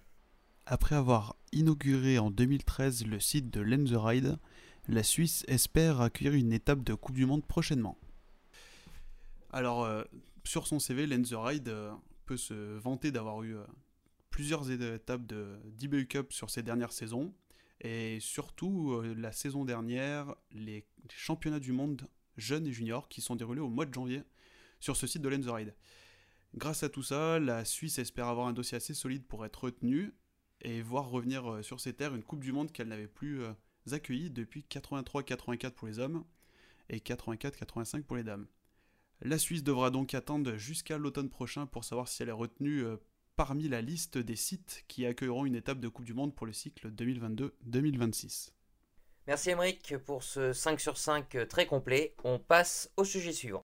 B: Après avoir inauguré en 2013 le site de Lenzerheide, la Suisse espère accueillir une étape de Coupe du Monde prochainement. Alors, euh, sur son CV, Lenzerheide euh, peut se vanter d'avoir eu plusieurs étapes de d'IBU Cup sur ces dernières saisons, et surtout la saison dernière, les championnats du monde jeunes et juniors qui sont déroulés au mois de janvier sur ce site de Lenzerheide. Grâce à tout ça, la Suisse espère avoir un dossier assez solide pour être retenue et voir revenir euh, sur ses terres une Coupe du Monde qu'elle n'avait plus euh, accueillie depuis 83-84 pour les hommes et 84-85 pour les dames. La Suisse devra donc attendre jusqu'à l'automne prochain pour savoir si elle est retenue euh, parmi la liste des sites qui accueilleront une étape de Coupe du Monde pour le cycle 2022-2026.
A: Merci Emeric pour ce 5 sur 5 très complet. On passe au sujet suivant.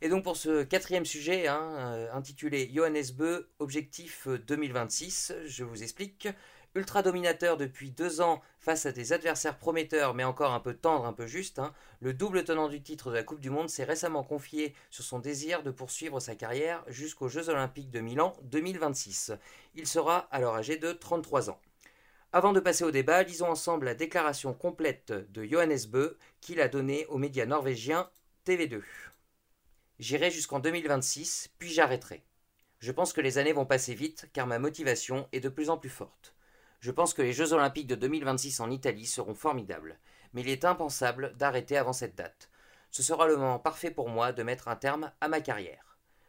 A: Et donc pour ce quatrième sujet, hein, euh, intitulé Johannes Beu, objectif 2026, je vous explique. Ultra dominateur depuis deux ans face à des adversaires prometteurs mais encore un peu tendres, un peu justes, hein, le double tenant du titre de la Coupe du Monde s'est récemment confié sur son désir de poursuivre sa carrière jusqu'aux Jeux Olympiques de Milan 2026. Il sera alors âgé de 33 ans. Avant de passer au débat, lisons ensemble la déclaration complète de Johannes Beu qu'il a donnée aux médias norvégiens TV2. J'irai jusqu'en 2026, puis j'arrêterai. Je pense que les années vont passer vite car ma motivation est de plus en plus forte. Je pense que les Jeux olympiques de 2026 en Italie seront formidables, mais il est impensable d'arrêter avant cette date. Ce sera le moment parfait pour moi de mettre un terme à ma carrière.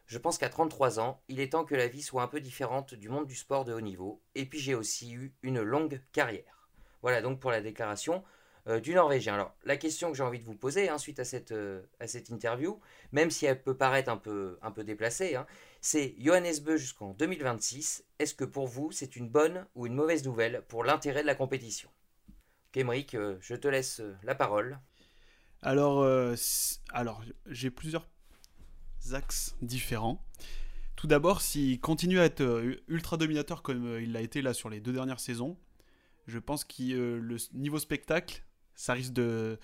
A: Je pense qu'à 33 ans, il est temps que la vie soit un peu différente du monde du sport de haut niveau, et puis j'ai aussi eu une longue carrière. Voilà donc pour la déclaration. Euh, du Norvégien. Alors, la question que j'ai envie de vous poser hein, suite à cette, euh, à cette interview, même si elle peut paraître un peu, déplacée, hein, c'est Johannes Beu jusqu'en 2026. Est-ce que pour vous, c'est une bonne ou une mauvaise nouvelle pour l'intérêt de la compétition? Kémeric, euh, je te laisse la parole.
B: Alors j'ai plusieurs axes différents. Tout d'abord, s'il continue à être ultra dominateur comme il l'a été là sur les deux dernières saisons, je pense que le niveau spectacle ça risque de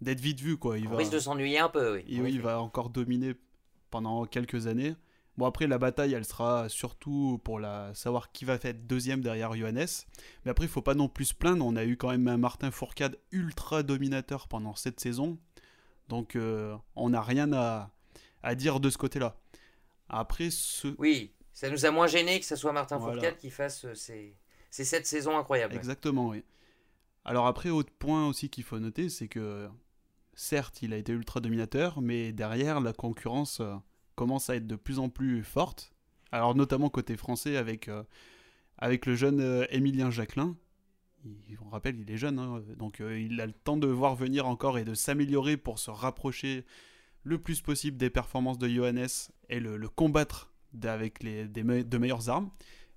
B: d'être vite vu quoi.
A: Il risque de s'ennuyer un peu. Oui.
B: il va encore dominer pendant quelques années. Bon après la bataille elle sera surtout pour la savoir qui va être deuxième derrière Johannes. Mais après il faut pas non plus se plaindre. On a eu quand même un Martin Fourcade ultra dominateur pendant cette saison. Donc euh, on n'a rien à, à, dire de ce côté-là. Après ce...
A: Oui, ça nous a moins gêné que ce soit Martin Fourcade qui fasse euh, ces, ces sept saisons incroyables.
B: Exactement oui. Alors après, autre point aussi qu'il faut noter, c'est que certes, il a été ultra dominateur, mais derrière, la concurrence euh, commence à être de plus en plus forte. Alors notamment côté français avec, euh, avec le jeune euh, Émilien Jacquelin. on rappelle, il est jeune, hein, donc il a le temps de voir venir encore et de s'améliorer pour se rapprocher le plus possible des performances de Johannes et le, combattre avec les, de meilleures armes.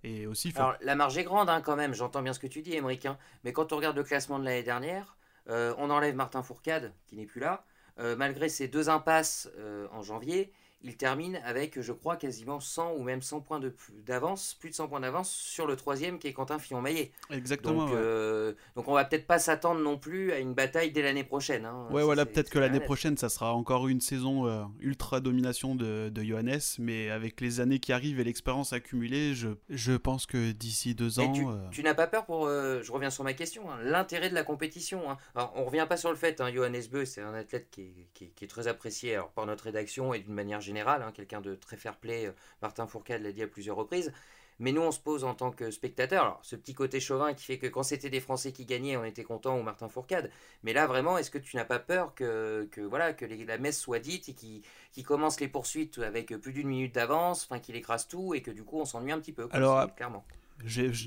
B: Et aussi,
A: Alors, la marge est grande hein, quand même, j'entends bien ce que tu dis, Émeric. Hein. mais quand on regarde le classement de l'année dernière, euh, on enlève Martin Fourcade, qui n'est plus là. Euh, malgré ses deux impasses euh, en janvier, il termine avec, je crois, quasiment 100 ou même 100 points d'avance, plus de 100 points d'avance sur le troisième qui est Quentin Fillon-Maillet.
B: Exactement.
A: Donc, euh, donc on va peut-être pas s'attendre non plus à une bataille dès l'année prochaine. Hein.
B: Ouais, voilà, peut-être que l'année prochaine, ça sera encore une saison euh, ultra domination de, de, Johannes, mais avec les années qui arrivent et l'expérience accumulée, je, je, pense que d'ici deux ans.
A: Euh, tu, n'as pas peur pour, je reviens sur ma question, hein, l'intérêt de la compétition. Hein. Alors, on revient pas sur le fait, Johannes Beu, c'est un athlète qui est, qui, qui est, très apprécié alors, par notre rédaction et d'une manière général, hein, quelqu'un de très fair-play. Euh, Martin Fourcade l'a dit à plusieurs reprises. Mais nous, on se pose en tant que spectateur. Alors, ce petit côté chauvin qui fait que quand c'était des Français qui gagnaient, on était content ou Martin Fourcade. Mais là, vraiment, est-ce que tu n'as pas peur que, que voilà, que la messe soit dite et qu'il qui commence les poursuites avec plus d'une minute d'avance, enfin qu'il écrase tout et que du coup, on s'ennuie un petit peu
B: Alors, clairement.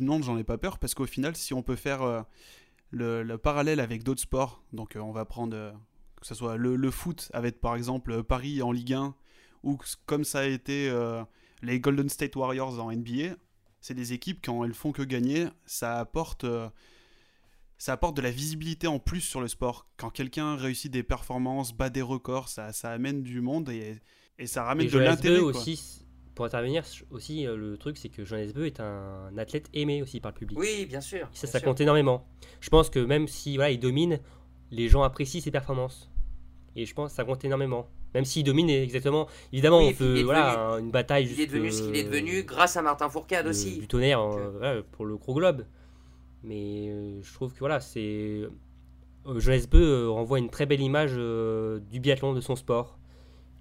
B: Non, j'en ai pas peur parce qu'au final, si on peut faire euh, le, parallèle avec d'autres sports, donc euh, on va prendre que ce soit le, le, foot avec par exemple Paris en Ligue 1 ou comme ça a été euh, les Golden State Warriors en NBA, c'est des équipes quand elles font que gagner, ça apporte euh, ça apporte de la visibilité en plus sur le sport. Quand quelqu'un réussit des performances, bat des records, ça, ça amène du monde et, et ça ramène de l'intérêt.
C: aussi, pour intervenir aussi, euh, le truc c'est que Jean Beu est un athlète aimé aussi par le public.
A: Oui, bien sûr.
C: ça, ça compte énormément. Je pense que même si voilà, il domine, les gens apprécient ses performances. Et je pense que ça compte énormément. Même s'il domine exactement. Évidemment, on peut. Voilà, une bataille.
A: Il est devenu ce qu'il est devenu grâce à Martin Fourcade aussi.
C: Du tonnerre euh, pour le Gros Globe. Mais euh, je trouve que voilà, c'est. Euh, Jeunesse Beu renvoie une très belle image du biathlon, de son sport.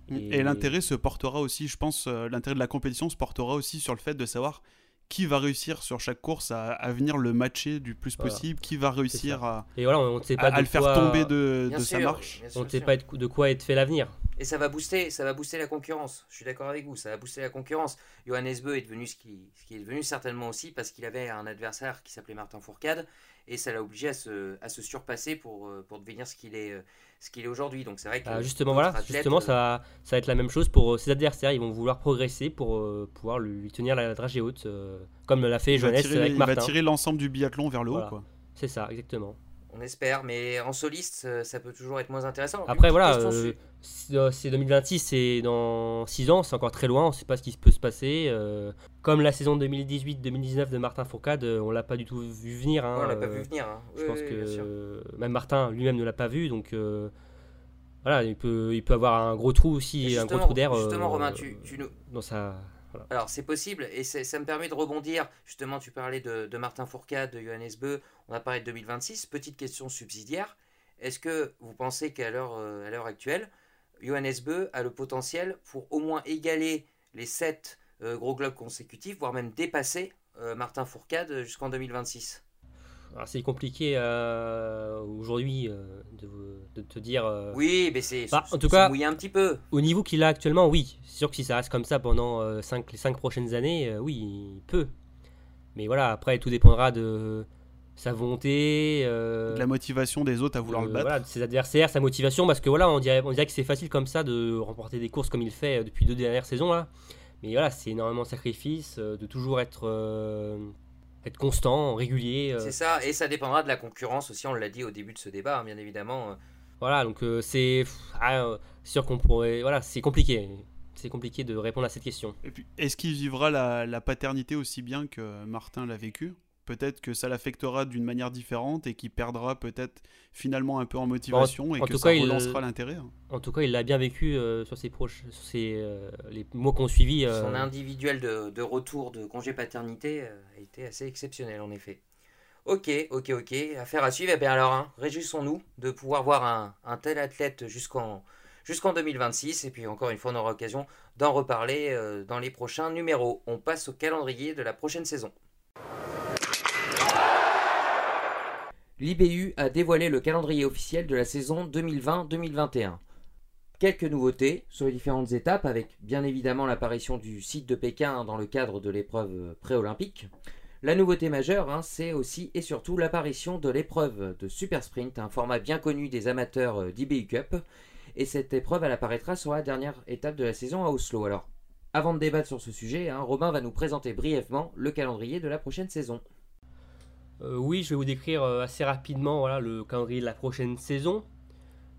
B: Et, l'intérêt se portera aussi, je pense, l'intérêt de la compétition se portera aussi sur le fait de savoir qui va réussir sur chaque course à, venir le matcher du plus possible, qui va réussir à,
C: et voilà, on ne sait pas
B: à, le faire tomber de, sa marche.
C: on ne sait pas de quoi être fait l'avenir.
A: Et ça va booster, ça va booster la concurrence. Je suis d'accord avec vous, ça va booster la concurrence. Johannes Beu est devenu ce qui, est devenu certainement aussi parce qu'il avait un adversaire qui s'appelait Martin Fourcade et ça l'a obligé à se, à se surpasser pour, euh, pour devenir ce qu'il est, euh, ce qu'il est aujourd'hui. Donc c'est vrai que
C: Ah, justement, voilà, justement,
A: euh,
C: ça, va- ça va être la même chose pour ses adversaires. Ils vont vouloir progresser pour euh, pouvoir lui tenir la dragée haute, euh, comme l'a fait Johannes avec
B: il va
C: Martin.
B: tirer l'ensemble du biathlon vers le haut.
C: Voilà.
B: Quoi.
C: C'est ça, exactement.
A: On espère, mais en soliste, ça peut toujours être moins intéressant.
C: Après, voilà, euh, c'est euh, c'est 2026, c'est dans 6 ans, c'est encore très loin, on ne sait pas ce qui peut se passer. euh, comme la saison 2018-2019 de Martin Fourcade, on l'a pas du tout vu venir. hein,
A: on l'a pas vu venir. hein.
C: Je
A: Oui,
C: pense
A: oui,
C: que même Martin lui-même ne l'a pas vu, donc euh, voilà, il peut, il peut avoir un gros trou aussi, un gros trou d'air
A: Justement, Romain, tu, tu nous,
C: dans sa.
A: Alors c'est possible et ça me permet de rebondir. Justement, tu parlais de, Martin Fourcade, de Johannes Beu, on a parlé de 2026. Petite question subsidiaire. Est-ce que vous pensez qu'à l'heure euh, l'heure actuelle, Johannes Beu a le potentiel pour au moins égaler les 7 gros globes consécutifs, voire même dépasser euh, Martin Fourcade jusqu'en 2026
C: Alors, C'est compliqué euh, aujourd'hui euh, de, de te dire. euh,
A: Oui, mais c'est
C: Bah, en
A: c'est-
C: tout
A: c'est
C: cas-
A: mouiller un petit peu.
C: Au niveau qu'il a actuellement, oui. C'est sûr que si ça reste comme ça pendant euh, cinq- les 5 prochaines années, euh, oui, il peut. Mais voilà, après, tout dépendra de sa volonté, euh,
B: De la motivation des autres à vouloir
C: de-
B: le battre.
C: voilà, de ses adversaires, sa motivation. Parce que voilà, on dirait, on dirait que c'est facile comme ça de remporter des courses comme il fait depuis deux dernières saisons. Là. Mais voilà, c'est énormément de sacrifices, euh, de toujours être, euh, être constant, régulier. euh.
A: C'est ça, et ça dépendra de la concurrence aussi, on l'a dit au début de ce débat, hein, bien évidemment.
C: Voilà, donc euh, c'est ah, euh, c'est sûr qu'on pourrait. Voilà, c'est compliqué. C'est compliqué de répondre à cette question.
B: Et puis, est-ce qu'il vivra la, la paternité aussi bien que Martin l'a vécu? Peut-être que ça l'affectera d'une manière différente et qu'il perdra peut-être finalement un peu en motivation et
C: en
B: que
C: tout
B: ça
C: cas, il-
B: relancera l'intérêt. hein.
C: En tout cas, il l'a bien vécu euh, sur ses proches, sur ses, euh, les mois qu'on suivi. euh,
A: Son individuel de, de retour de congé paternité euh, a été assez exceptionnel en effet. Ok, ok, ok. Affaire à suivre. Eh bien alors, hein, réjouissons-nous de pouvoir voir un, un tel athlète jusqu'en jusqu'en 2026. Et puis encore une fois, on aura l'occasion d'en reparler euh, dans les prochains numéros. On passe au calendrier de la prochaine saison. L'IBU a dévoilé le calendrier officiel de la saison 2020-2021. Quelques nouveautés sur les différentes étapes, avec bien évidemment l'apparition du site de Pékin dans le cadre de l'épreuve pré-olympique. La nouveauté majeure, hein, c'est aussi et surtout l'apparition de l'épreuve de Super Sprint, un format bien connu des amateurs euh, d'IBU Cup. Et cette épreuve, elle apparaîtra sur la dernière étape de la saison à Oslo. Alors, avant de débattre sur ce sujet, hein, Robin va nous présenter brièvement le calendrier de la prochaine saison.
C: Euh, oui, je vais vous décrire euh, assez rapidement le calendrier de la prochaine saison.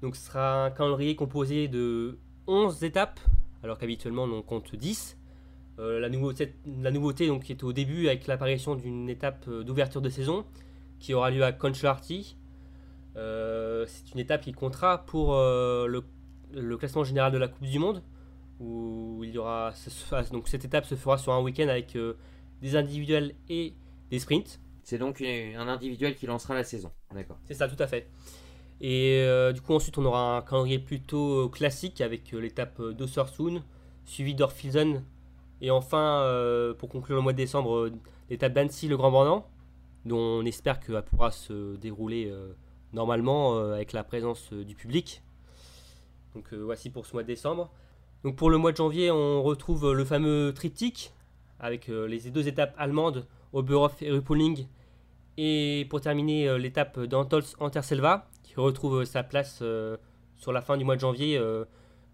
C: Donc, ce sera un calendrier composé de 11 étapes, alors qu'habituellement on compte 10. Euh, la nouveauté, est au début avec l'apparition d'une étape d'ouverture de saison qui aura lieu à Conchoarty. Euh, c'est une étape qui comptera pour le, classement général de la Coupe du Monde où il y aura donc cette étape se fera sur un week-end avec des individuels et des sprints.
A: C'est donc un individuel qui lancera la saison.
C: C'est ça, tout à fait. Et euh, du coup, ensuite, on aura un calendrier plutôt euh, classique avec euh, l'étape d'Ossersund, suivi d'Orfilsen. Et enfin, pour conclure le mois de décembre, l'étape d'Annecy, le Grand Bornand, dont on espère qu'elle pourra se dérouler normalement avec la présence du public. Donc voici pour ce mois de décembre. Donc pour le mois de janvier, on retrouve le fameux triptyque avec les deux étapes allemandes, Oberhof et Ruppolding, et pour terminer, euh, l'étape d'Antols Anterselva, qui retrouve euh, sa place euh, sur la fin du mois de janvier,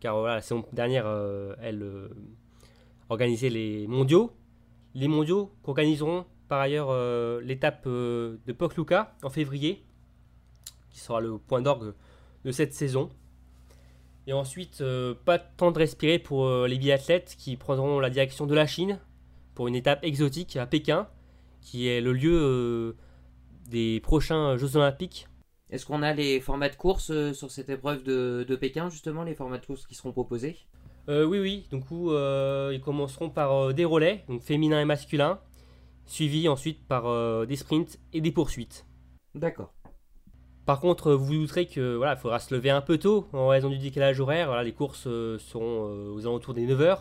C: car voilà, la saison dernière, elle organisait les mondiaux. Les mondiaux qu'organiseront par ailleurs l'étape de Pokluka en février, qui sera le point d'orgue de cette saison. Et ensuite, pas de temps de respirer pour les biathlètes qui prendront la direction de la Chine pour une étape exotique à Pékin, qui est le lieu euh, des prochains Jeux Olympiques.
A: Est-ce qu'on a les formats de course euh, sur cette épreuve de, de Pékin, justement, les formats de course qui seront proposés?
C: Euh, oui, oui, euh, ils commenceront par des relais, donc féminin et masculin, suivis ensuite par des sprints et des poursuites.
A: D'accord.
C: Par contre, vous vous douterez que voilà, il faudra se lever un peu tôt en raison du décalage horaire. Voilà, les courses euh, seront euh, aux alentours des 9h,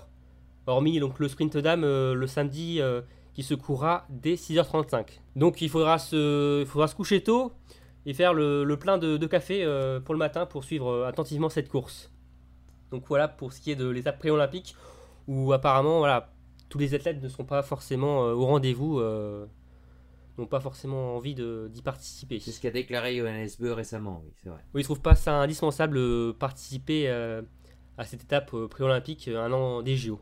C: hormis donc, le sprint dame euh, le samedi qui se courra dès 6h35. Donc il faudra se, il faudra se coucher tôt et faire le, le plein de, de café euh, pour le matin pour suivre euh, attentivement cette course. Donc voilà pour ce qui est de l'étape pré-olympique où apparemment voilà, tous les athlètes ne seront pas forcément euh, au rendez-vous. euh. n'ont pas forcément envie d'y participer.
A: C'est ce qu'a déclaré Johannes Beu récemment, oui, c'est vrai.
C: Oui, ils trouvent pas ça indispensable de participer à cette étape pré-olympique un an des JO.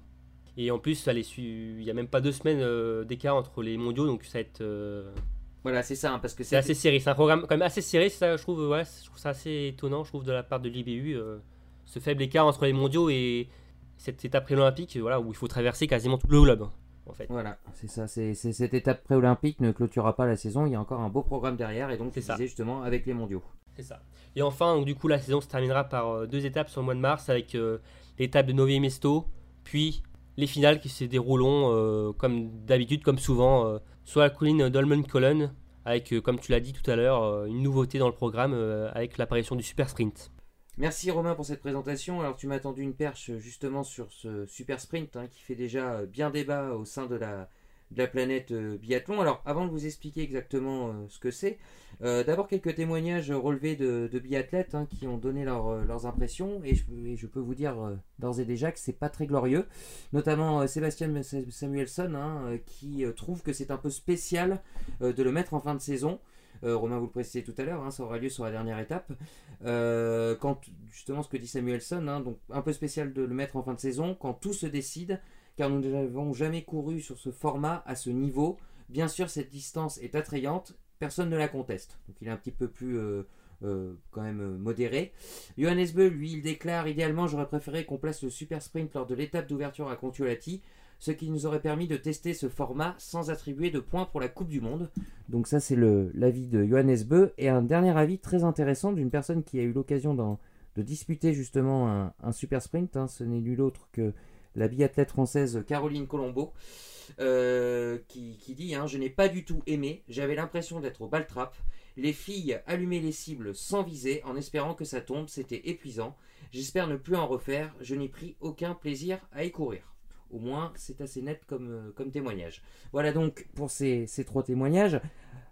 C: Et en plus, il n'y a même pas deux semaines d'écart entre les mondiaux, donc ça va être
A: voilà, c'est ça, hein, parce que
C: c'est assez serré. C'est un programme quand même assez serré, ça, je trouve. Ouais, je trouve ça assez étonnant, je trouve, de la part de l'IBU, euh, ce faible écart entre les mondiaux et cette étape pré-olympique, voilà, où il faut traverser quasiment tout le globe. En fait.
A: Voilà, c'est ça. C'est, cette étape pré-olympique ne clôturera pas la saison. Il y a encore un beau programme derrière, et donc c'est ça. justement avec les mondiaux.
C: C'est ça. Et enfin, donc, du coup, la saison se terminera par euh, deux étapes sur le mois de mars avec euh, l'étape de Novi Mesto, puis les finales qui se dérouleront comme d'habitude, comme souvent sur la colline d'Olmen Colon, avec, euh, comme tu l'as dit tout à l'heure, euh, une nouveauté dans le programme euh, avec l'apparition du Super Sprint.
A: Merci Romain pour cette présentation. Alors tu m'as tendu une perche justement sur ce Super Sprint hein, qui fait déjà bien débat au sein de la, de la planète euh, biathlon. Alors, avant de vous expliquer exactement euh, ce que c'est, euh, d'abord quelques témoignages relevés de, biathlètes hein, qui ont donné leurs impressions. Et je, peux vous dire d'ores et déjà que c'est pas très glorieux. Notamment Sébastien Samuelson hein, qui trouve que c'est un peu spécial de le mettre en fin de saison. Romain vous le précisez tout à l'heure, hein, ça aura lieu sur la dernière étape. quand justement ce que dit Samuelson, donc un peu spécial de le mettre en fin de saison, quand tout se décide, car nous n'avons jamais couru sur ce format à ce niveau. Bien sûr, cette distance est attrayante, personne ne la conteste. Donc il est un petit peu plus euh, euh, quand même euh, modéré. Johannes Beu, lui, il déclare idéalement j'aurais préféré qu'on place le super sprint lors de l'étape d'ouverture à Contiolati, ce qui nous aurait permis de tester ce format sans attribuer de points pour la Coupe du Monde. Donc ça c'est l'avis de Johannes Beu. Et un dernier avis très intéressant d'une personne qui a eu l'occasion de disputer justement un, super sprint. Hein. Ce n'est nul autre que la biathlète française Caroline Colombo, euh, qui, dit hein, Je n'ai pas du tout aimé, j'avais l'impression d'être au baltrap. Les filles allumaient les cibles sans viser en espérant que ça tombe, c'était épuisant. J'espère ne plus en refaire, je n'ai pris aucun plaisir à y courir. Au moins, c'est assez net comme, euh, comme témoignage. Voilà donc pour ces, ces trois témoignages.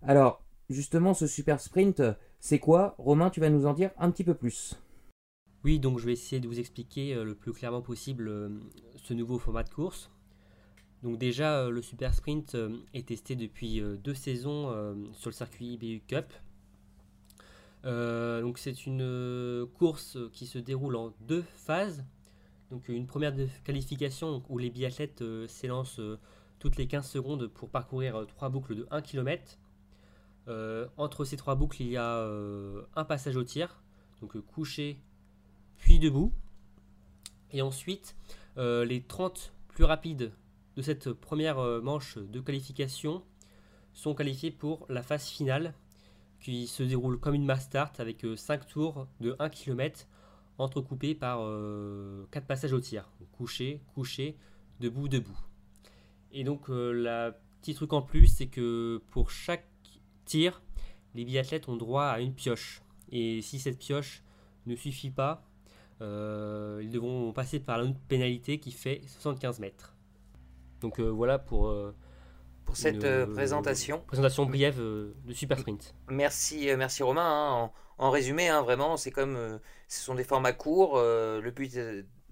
A: Alors, justement, ce super sprint, c'est quoi? Romain, tu vas nous en dire un petit peu plus.
C: Oui, donc je vais essayer de vous expliquer euh, le plus clairement possible ce nouveau format de course. Donc déjà, euh, le Super Sprint est testé depuis deux saisons sur le circuit IBU Cup. donc c'est une course qui se déroule en deux phases. Donc une première qualification où les biathlètes s'élancent toutes les 15 secondes pour parcourir trois boucles de 1 km. entre ces trois boucles, il y a un passage au tir, donc couché, puis debout. Et ensuite, euh, les 30 plus rapides de cette première euh, manche de qualification sont qualifiés pour la phase finale qui se déroule comme une mass start avec 5 euh, tours de 1 km entrecoupés par 4 passages au tir. Couché, couché, debout, debout. Et donc, la petit truc en plus, c'est que pour chaque tir, les biathlètes ont droit à une pioche. Et si cette pioche ne suffit pas, euh, ils devront passer par la pénalité qui fait 75 mètres. Donc euh, voilà pour, euh,
A: pour cette présentation.
C: Présentation brève de Super Sprint.
A: Merci, merci Romain. Hein. En, résumé, hein, vraiment, c'est comme ce sont des formats courts. le but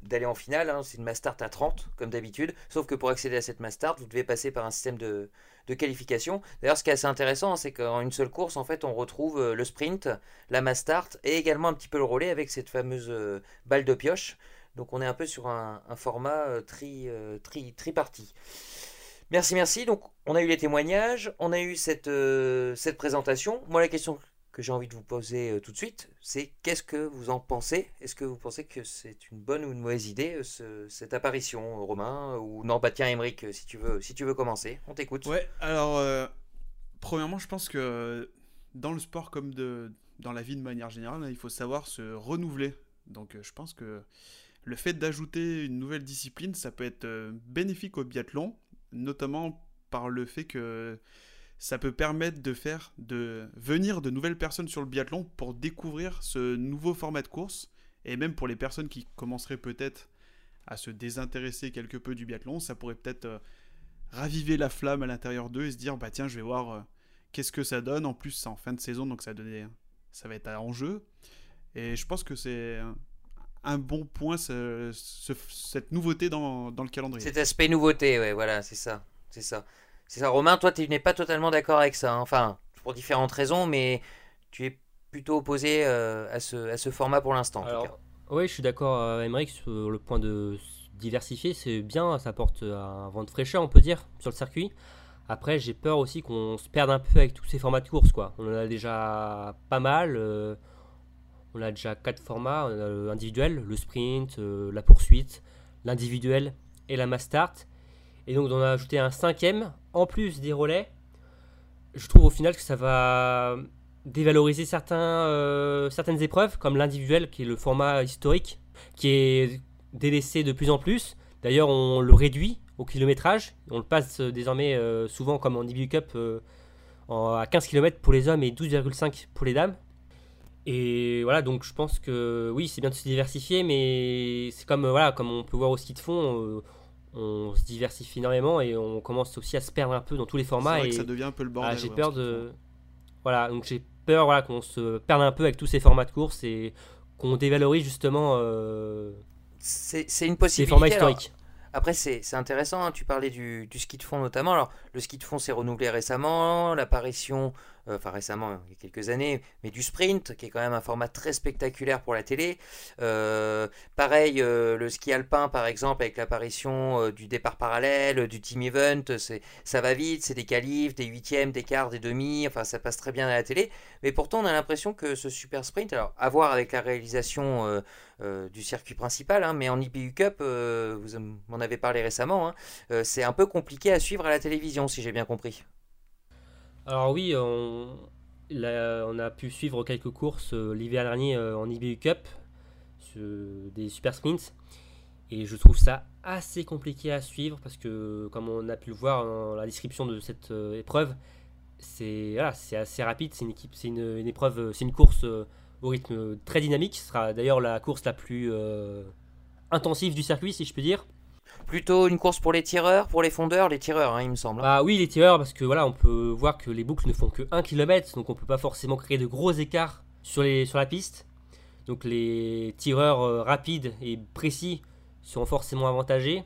A: d'aller en finale, hein, c'est une mass start à 30 comme d'habitude. Sauf que pour accéder à cette mass start, vous devez passer par un système de, qualification. D'ailleurs, ce qui est assez intéressant, c'est qu'en une seule course, en fait, on retrouve euh, le sprint, la mass start et également un petit peu le relais avec cette fameuse euh, balle de pioche. Donc, on est un peu sur un, format euh, tri, tri, triparti. Merci, merci. Donc, on a eu les témoignages, on a eu cette, cette présentation. Moi, la question que j'ai envie de vous poser euh, tout de suite, c'est qu'est-ce que vous en pensez? Est-ce que vous pensez que c'est une bonne ou une mauvaise idée euh, cette apparition, Romain Ou non, bah tiens, Émeric, si tu veux, si tu veux commencer, on t'écoute.
B: Ouais, alors euh, premièrement, je pense que dans le sport comme dans la vie de manière générale, il faut savoir se renouveler. Donc je pense que le fait d'ajouter une nouvelle discipline, ça peut être bénéfique au biathlon, notamment par le fait que ça peut permettre de faire de venir de nouvelles personnes sur le biathlon pour découvrir ce nouveau format de course et même pour les personnes qui commenceraient peut-être à se désintéresser quelque peu du biathlon, ça pourrait peut-être euh, raviver la flamme à l'intérieur d'eux et se dire bah tiens, je vais voir euh, qu'est-ce que ça donne. En plus, c'est en fin de saison donc ça va être en jeu et je pense que c'est un bon point cette nouveauté dans, dans le calendrier.
A: Cet aspect nouveauté, ouais, voilà, c'est ça, c'est ça C'est ça, Romain, toi, tu n'es pas totalement d'accord avec ça. hein. Enfin, pour différentes raisons, mais tu es plutôt opposé euh, à, ce, à ce format pour l'instant.
C: oui, je suis d'accord, euh, Emmerich, sur le point de diversifier, c'est bien, ça apporte un vent de fraîcheur, on peut dire, sur le circuit. Après, j'ai peur aussi qu'on se perde un peu avec tous ces formats de course, quoi. On en a déjà pas mal. euh, on a déjà quatre formats, on a l'individuel, le sprint, euh, la poursuite, l'individuel et la mass start. Et donc, on a ajouté un cinquième, en plus des relais. Je trouve au final que ça va dévaloriser euh, certaines épreuves, comme l'individuel, qui est le format historique, qui est délaissé de plus en plus. D'ailleurs, on le réduit au kilométrage. On le passe euh, désormais euh, souvent comme en DBU Cup à 15 km pour les hommes et 12,5 pour les dames. Et voilà, donc je pense que oui, c'est bien de se diversifier, mais c'est comme, voilà, comme on peut voir au ski de fond, on se diversifie énormément et on commence aussi à se perdre un peu dans tous les
B: C'est
C: formats.
B: vrai
C: Et
B: que ça devient un peu le bordel.
C: ah, j'ai
B: ouais,
C: peur de. Voilà, donc j'ai peur voilà, qu'on se perde un peu avec tous ces formats de course et qu'on dévalorise justement euh,
A: C'est une possibilité.
C: formats
A: alors.
C: historiques.
A: Après, c'est c'est intéressant, hein, tu parlais du, du ski de fond notamment. Alors, le ski de fond s'est renouvelé récemment, l'apparition, euh, enfin récemment, il y a quelques années, mais du sprint, qui est quand même un format très spectaculaire pour la télé. Euh, pareil, euh, le ski alpin, par exemple, avec l'apparition du départ parallèle, du team event, ça va vite, c'est des qualifs, des huitièmes, des quarts, des demi, enfin, ça passe très bien à la télé. Mais pourtant, on a l'impression que ce super sprint, alors, à voir avec la réalisation du circuit principal, hein, mais en IPU Cup, vous m'en avez parlé récemment, hein, c'est un peu compliqué à suivre à la télévision, si j'ai bien compris.
C: Alors oui, on, a pu suivre quelques courses euh, l'hiver dernier euh, en IBU Cup, des super sprints, et je trouve ça assez compliqué à suivre parce que, comme on a pu le voir dans la description de cette euh, épreuve, c'est assez rapide, c'est une une, épreuve, c'est une course au rythme très dynamique. Ce sera d'ailleurs la course la plus intensive du circuit, si je peux dire.
A: Plutôt une course pour les tireurs, pour les fondeurs, les tireurs, hein, il me semble. hein.
C: Ah oui, les tireurs, parce que voilà, on peut voir que les boucles ne font que 1 km, donc on peut pas forcément créer de gros écarts sur, les, sur la piste. Donc les tireurs euh, rapides et précis seront forcément avantagés.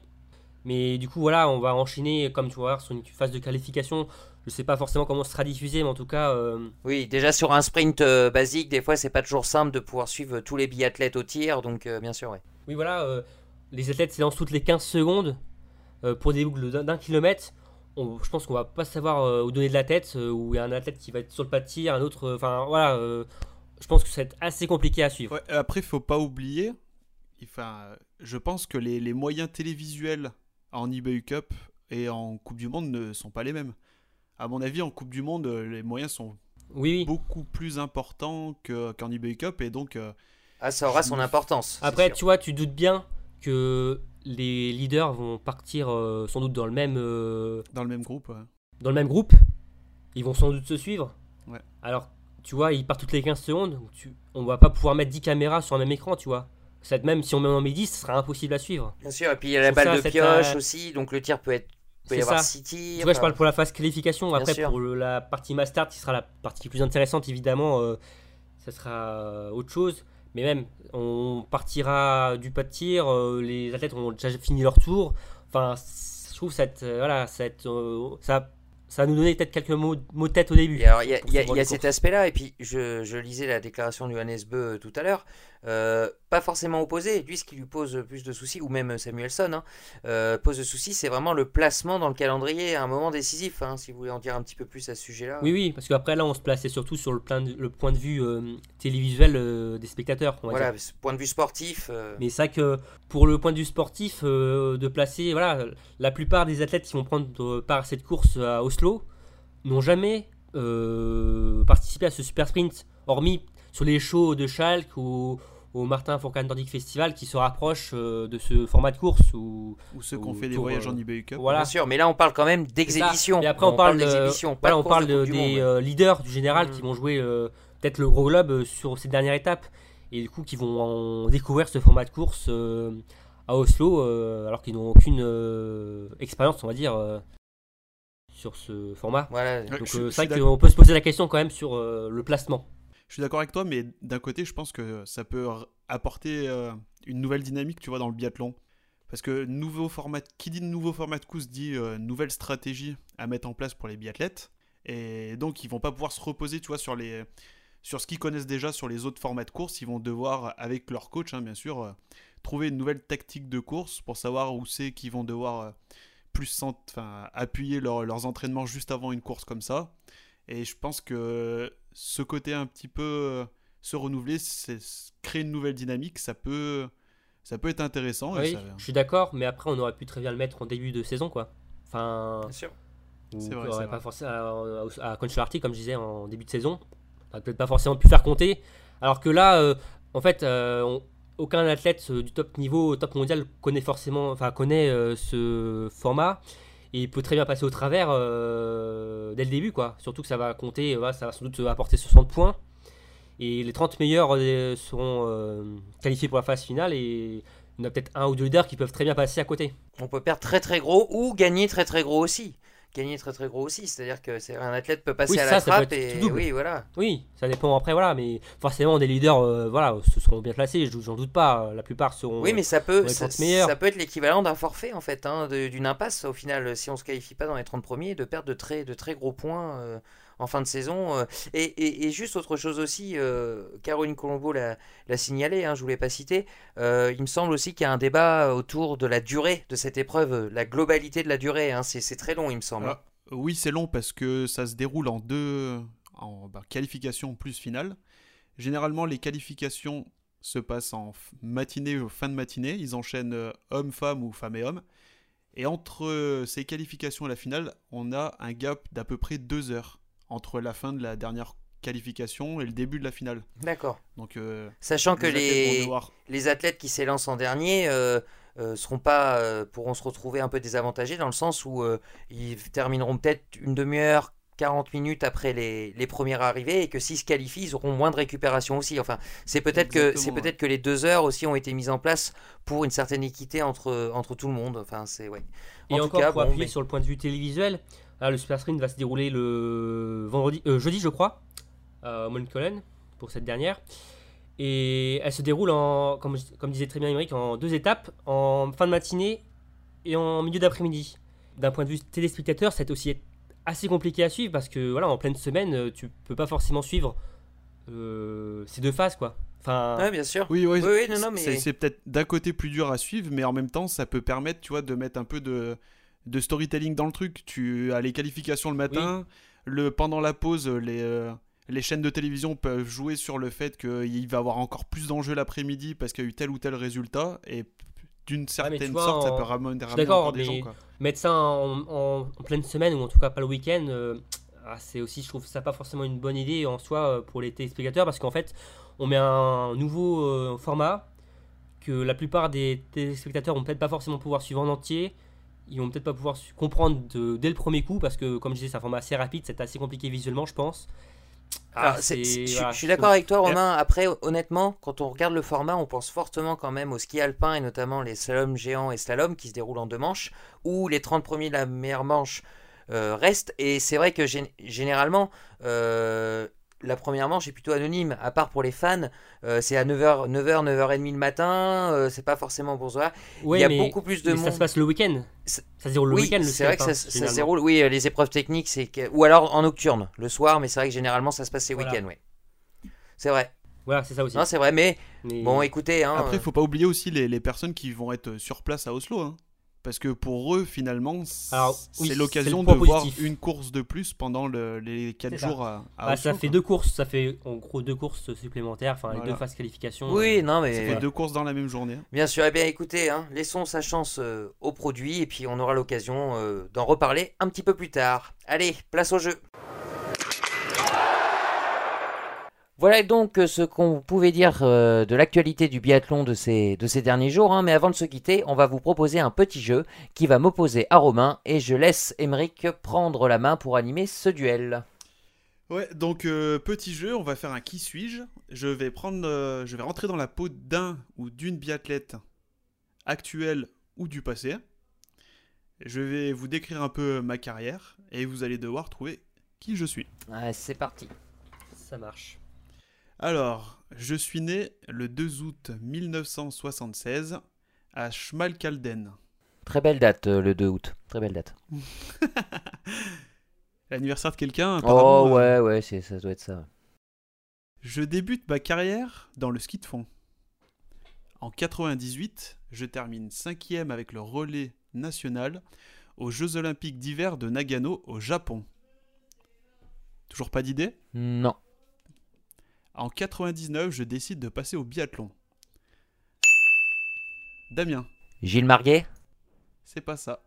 C: Mais du coup, voilà, on va enchaîner, comme tu vas voir, sur une phase de qualification. Je sais pas forcément comment ce sera diffusé, mais en tout cas, euh,
A: Oui, déjà sur un sprint euh, basique, des fois c'est pas toujours simple de pouvoir suivre tous les biathlètes au tir, donc bien sûr, ouais.
C: oui, voilà, les athlètes s'élancent toutes les 15 secondes euh, pour des boucles d'un kilomètre. On- je pense qu'on va pas savoir euh, où donner de la tête, euh, où il y a un athlète qui va être sur le pas de tir, un autre. euh, Enfin, voilà, euh, je pense que ça va être assez compliqué à suivre.
B: Ouais, après, faut pas oublier. Enfin, je pense que les, les moyens télévisuels en eBay Cup et en Coupe du Monde ne sont pas les mêmes. À mon avis, en Coupe du Monde, les moyens sont
C: Oui, oui.
B: beaucoup plus importants que- qu'en eBay Cup et donc euh,
A: Ah, ça aura son importance.
C: Après, tu vois, tu doutes bien que les leaders vont partir euh, sans doute dans le même euh,
B: dans le même groupe. ouais.
C: dans le même groupe. Ils vont sans doute se suivre.
B: Ouais.
C: Alors, tu vois, ils partent toutes les 15 secondes. donc Tu, on va pas pouvoir mettre 10 caméras sur un même écran, tu vois. Ça, même si on met en met 10, ce sera impossible à suivre.
A: Bien sûr, et puis il y a la
C: ça,
A: balle de
C: c'est
A: pioche
C: un-
A: aussi, donc le tir peut être. peut y
C: C'est
A: avoir
C: ça.
A: six tirs.
C: Tu vois, je parle pour la phase qualification.
A: Bien
C: Après,
A: sûr.
C: pour le- la partie master, qui sera la partie plus intéressante, évidemment, euh, ça sera euh, autre chose. Mais même, on partira du pas de tir. euh, les athlètes ont déjà fini leur tour. Enfin, je trouve cette, euh, voilà, cette, euh, ça, ça nous donner peut-être quelques mots, mots de tête au début.
A: Il y a, y y cet aspect-là, et puis je, je lisais la déclaration de Johannes Beu tout à l'heure, euh, pas forcément opposé, lui ce qui lui pose plus de soucis, ou même Samuelson, hein, euh, pose de soucis, c'est vraiment le placement dans le calendrier à un moment décisif, hein, si vous voulez en dire un petit peu plus à ce sujet-là.
C: Oui, oui, parce qu'après, là, on se plaçait surtout sur le, plein de- le point de vue euh, télévisuel des spectateurs. on va dire.
A: Voilà, point de vue sportif,
C: Mais c'est vrai que pour le point de vue sportif, de placer, voilà, la plupart des athlètes qui vont prendre part à cette course à Oslo n'ont jamais participé à ce super sprint, hormis sur les shows de Schalke ou au Martin Fourcade Nordic Festival qui se rapprochent euh, de ce format de course. Ou,
B: Ou ceux qui ont fait des voyages
C: euh,
B: en eBay Cup.
C: voilà.
A: bien sûr, mais là on parle quand même d'exhibition.
C: Et après, on, parle, de,
A: d'exhibition, pas
C: voilà,
A: de
C: on
A: course
C: parle
A: de
C: de-
A: Coupe du
C: des
A: Monde.
C: euh, leaders du général
A: Mm.
C: qui vont jouer euh, peut-être le gros globe euh, sur ces dernières étapes et du coup qui vont en découvrir ce format de course euh, à Oslo euh, alors qu'ils n'ont aucune euh, expérience, on va dire, euh, sur ce format.
A: Voilà.
C: Donc euh, c'est vrai qu'on peut se poser la question quand même sur euh, le placement.
B: Je suis d'accord avec toi, mais d'un côté, je pense que ça peut apporter euh, une nouvelle dynamique, tu vois, dans le biathlon. Parce que nouveau format, qui dit nouveau format de course dit euh, nouvelle stratégie à mettre en place pour les biathlètes. Et donc ils vont pas pouvoir se reposer, tu vois, sur les sur ce qu'ils connaissent déjà sur les autres formats de course. Ils vont devoir, avec leur coach, hein, bien sûr, euh, trouver une nouvelle tactique de course pour savoir où c'est qu'ils vont devoir plus appuyer leurs entraînements juste avant une course comme ça. Et je pense que ce côté un petit peu se renouveler, c'est créer une nouvelle dynamique, ça peut ça peut être intéressant.
C: Oui, je suis d'accord, mais après, on aurait pu très bien le mettre en début de saison, quoi. Enfin.
A: Bien sûr.
C: C'est vrai, pas forcément à, à, comme je disais, en début de saison. On peut-être pas forcément pu faire compter. Alors que là, euh, en fait, euh, aucun athlète euh, du top niveau, top mondial, connaît forcément, enfin, connaît ce format. Et il peut très bien passer au travers dès le début, quoi. Surtout que ça va compter, ça va sans doute apporter 60 points. Et les 30 meilleurs euh, seront euh, qualifiés pour la phase finale et en a peut-être un ou deux leaders qui peuvent très bien passer à côté.
A: On peut perdre très très gros ou gagner très très gros aussi. Gagner très très gros aussi, c'est-à-dire que c'est un athlète peut passer à la trappe et oui voilà.
C: Oui, ça dépend après voilà, mais forcément des leaders euh, voilà, se seront bien placés, j'en doute pas, la plupart seront
A: Oui, mais ça peut ça, ça, peut être l'équivalent d'un forfait en fait hein, d'une impasse au final si on se qualifie pas dans les 30 premiers de perdre de très de très gros points en fin de saison. Euh, et, juste autre chose aussi, euh, Caroline Colombo l'a signalé, hein, je ne voulais pas citer, euh, il me semble aussi qu'il y a un débat autour de la durée de cette épreuve, la globalité de la durée, hein, c'est très long il me semble. Ah,
B: oui c'est long parce que ça se déroule en deux en bah, plus finale. Généralement les qualifications se passent en matinée ou fin de matinée, ils enchaînent homme-femme ou femme et homme. Et entre ces qualifications et la finale, on a un gap d'à peu près deux heures entre la fin de la dernière qualification et le début de la finale.
A: D'accord.
B: Donc, euh,
A: Sachant que les, les athlètes qui s'élancent en dernier euh, euh, seront pas, pourront se retrouver un peu désavantagés dans le sens où ils termineront peut-être une demi-heure, 40 minutes après les, les premières arrivées et que s'ils se qualifient, ils auront moins de récupération aussi. Enfin, c'est peut-être que c'est peut-être que les deux heures aussi ont été mises en place pour une certaine équité entre entre tout le monde. Enfin, c'est ouais.
C: et encore pour appuyer sur le point de vue télévisuel, ah, le Super Sprint va se dérouler le vendredi, euh, jeudi, je crois, à Montcollen, pour cette dernière. Et elle se déroule, en, comme, comme disait très bien Émeric, en deux étapes, en fin de matinée et en milieu d'après-midi. D'un point de vue téléspectateur, c'est aussi assez compliqué à suivre parce que voilà, en pleine semaine, euh, tu peux pas forcément suivre euh, ces deux phases, quoi.
A: Enfin, bien sûr.
B: Oui, oui, oui, non, non, mais... c'est peut-être d'un côté plus dur à suivre, mais en même temps, ça peut permettre, tu vois, de mettre un peu de, de storytelling dans le truc. Tu as les qualifications le matin, le, pendant la pause, les, euh, les chaînes de télévision peuvent jouer sur le fait qu'il va y avoir encore plus d'enjeux l'après-midi parce qu'il y a eu tel ou tel résultat. Et d'une certaine sorte, ça peut ramener, encore des gens.
C: Mettre ça en, pleine semaine, ou en tout cas pas le week-end, euh, ah, c'est aussi, je trouve ça pas forcément une bonne idée en soi euh, pour les téléspectateurs parce qu'en fait, on met un nouveau format que la plupart des téléspectateurs vont peut-être pas forcément pouvoir suivre en entier ils vont peut-être pas pouvoir comprendre dès le premier coup parce que comme je disais c'est un format assez rapide c'est assez compliqué visuellement je pense.
A: Ah, je, suis d'accord avec toi Romain. Après honnêtement quand on regarde le format on pense fortement quand même au ski alpin et notamment les slaloms géants et slalom qui se déroulent en deux manches où les 30 premiers de la meilleure manche euh, restent. Et c'est vrai que généralement euh, la première manche est plutôt anonyme, à part pour les fans. Euh, c'est à 9h, 9h, 9h30 le matin, euh, c'est pas forcément pour ça.
C: il y a beaucoup plus de monde. Ça se passe le week-end. Ça se déroule le week-end,
A: C'est vrai que ça, se déroule, oui, euh, les épreuves techniques, c'est ou alors en nocturne, le soir, mais c'est vrai que généralement ça se passe les week-ends, oui. C'est vrai.
C: Voilà, c'est ça aussi.
A: Non, c'est vrai, mais, bon, écoutez. Hein,
B: Après, il faut pas oublier aussi les, les, personnes qui vont être sur place à Oslo. Hein. Parce que pour eux, finalement, c'est l'occasion de voir une course de plus pendant les 4 jours à,
C: bah, Ça fait deux courses, ça fait en gros deux courses supplémentaires, enfin les deux phases qualification.
A: Oui, non mais...
B: Ça fait deux courses dans la même journée.
A: Bien sûr, et eh bien écoutez, hein, laissons sa chance euh, au produit et puis on aura l'occasion euh, d'en reparler un petit peu plus tard. Allez, place au jeu Voilà donc euh, ce qu'on pouvait dire euh, de l'actualité du biathlon de ces, de ces derniers jours. Hein. mais avant de se quitter, on va vous proposer un petit jeu qui va m'opposer à Romain et je laisse Emeric prendre la main pour animer ce duel.
B: Ouais, donc euh, petit jeu, on va faire un qui suis-je. Je vais prendre, je vais rentrer dans la peau d'un ou d'une biathlète actuelle ou du passé. Je vais vous décrire un peu ma carrière et vous allez devoir trouver qui je suis.
A: c'est parti.
C: Ça marche.
B: Alors, je suis né le 2 août 1976 à Schmalkalden.
A: Très belle date, euh, le 2 août. Très belle date.
B: L'anniversaire de quelqu'un apparemment,
A: Oh
B: euh,
A: ouais, ouais, c'est, ça doit être ça.
B: Je débute ma carrière dans le ski de fond. En 98, je termine cinquième avec le relais national aux Jeux Olympiques d'hiver de Nagano au Japon. Toujours pas d'idée?
A: Non.
B: En 99, je décide de passer au biathlon. Damien,
A: Gilles Marguet?
B: C'est pas ça.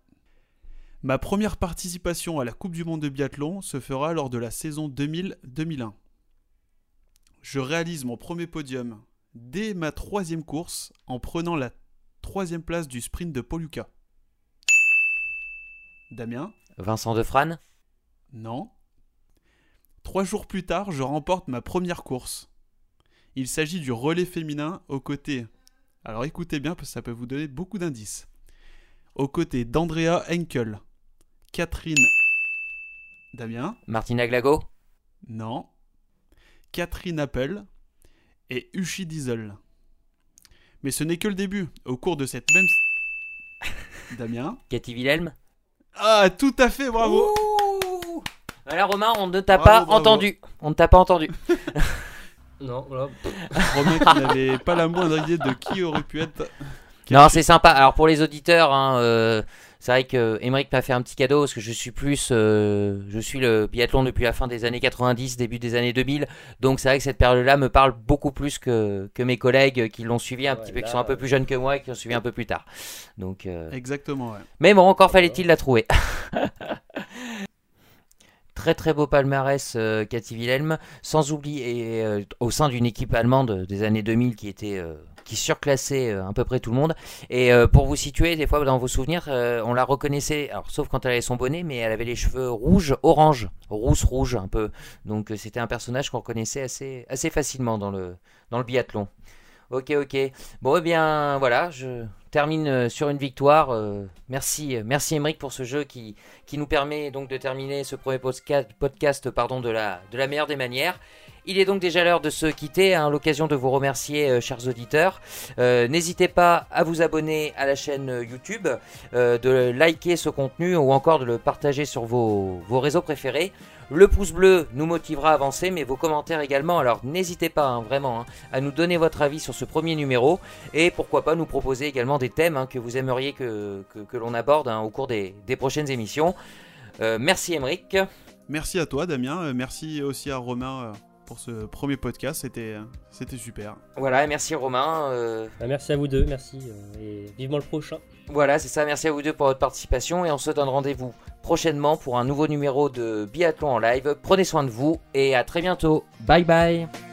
B: Ma première participation à la Coupe du Monde de biathlon se fera lors de la saison 2000-2001. Je réalise mon premier podium dès ma troisième course en prenant la troisième place du sprint de Poluca. Damien?
A: Vincent Defrane?
B: Non. Trois jours plus tard, je remporte ma première course. Il s'agit du relais féminin aux côtés. Alors écoutez bien parce que ça peut vous donner beaucoup d'indices. Aux côtés d'Andrea Henkel, Catherine. Damien
A: Martina Glago
B: Non. Catherine Appel et Uchi Diesel. Mais ce n'est que le début. Au cours de cette même. Damien
A: Cathy Wilhelm
B: Ah, tout à fait, bravo
A: Ouh Voilà Romain, on ne t'a
B: Bravo,
A: pas
B: bravo.
A: entendu. On ne t'a pas entendu.
C: Non, voilà.
B: Romain qui n'avait pas la moindre idée de qui aurait pu être.
A: Non, c'est sympa. Alors pour les auditeurs, hein, euh, c'est vrai que Emmerich m'a fait un petit cadeau parce que je suis plus, euh, je suis le biathlon depuis la fin des années 90, début des années 2000. Donc c'est vrai que cette période-là me parle beaucoup plus que, que mes collègues qui l'ont suivi un
C: Ouais,
A: petit peu, qui sont un peu
C: euh,
A: plus jeunes que moi et qui l'ont suivi un peu plus tard. Donc, euh,
B: Exactement, ouais.
A: mais bon, encore fallait-il la trouver. Très très beau palmarès, euh, Cathy Wilhelm, sans oublier euh, au sein d'une équipe allemande des années 2000 qui était euh, qui surclassait euh, à peu près tout le monde. Et euh, pour vous situer, des fois dans vos souvenirs, euh, on la reconnaissait, alors sauf quand elle avait son bonnet, mais elle avait les cheveux rouges, orange, rousse rouge un peu. Donc euh, c'était un personnage qu'on reconnaissait assez assez facilement dans le dans le biathlon. Ok, ok. Bon, eh bien, voilà, je termine euh, sur une victoire. euh, merci, euh, merci pour ce jeu qui, nous permet donc de terminer ce premier podcast, podcast de la meilleure des manières. Il est donc déjà l'heure de se quitter, hein, l'occasion de vous remercier, euh, chers auditeurs. Euh, N'hésitez pas à vous abonner à la chaîne euh, YouTube, de liker ce contenu ou encore de le partager sur vos, réseaux préférés. Le pouce bleu nous motivera à avancer, mais vos commentaires également. Alors n'hésitez pas, hein, vraiment, hein, à nous donner votre avis sur ce premier numéro et pourquoi pas nous proposer également des thèmes que vous aimeriez que, l'on aborde au cours des, des prochaines émissions. Merci Emeric.
B: Merci à toi, Damien. Merci aussi à Romain pour ce premier podcast. C'était, c'était super.
A: Voilà, merci Romain. euh,
C: Bah, merci à vous deux, merci. euh, et vivement le prochain.
A: voilà, c'est ça. Merci à vous deux pour votre participation et on se donne rendez-vous prochainement pour un nouveau numéro de Biathlon en live. Prenez soin de vous et à très bientôt. Bye bye.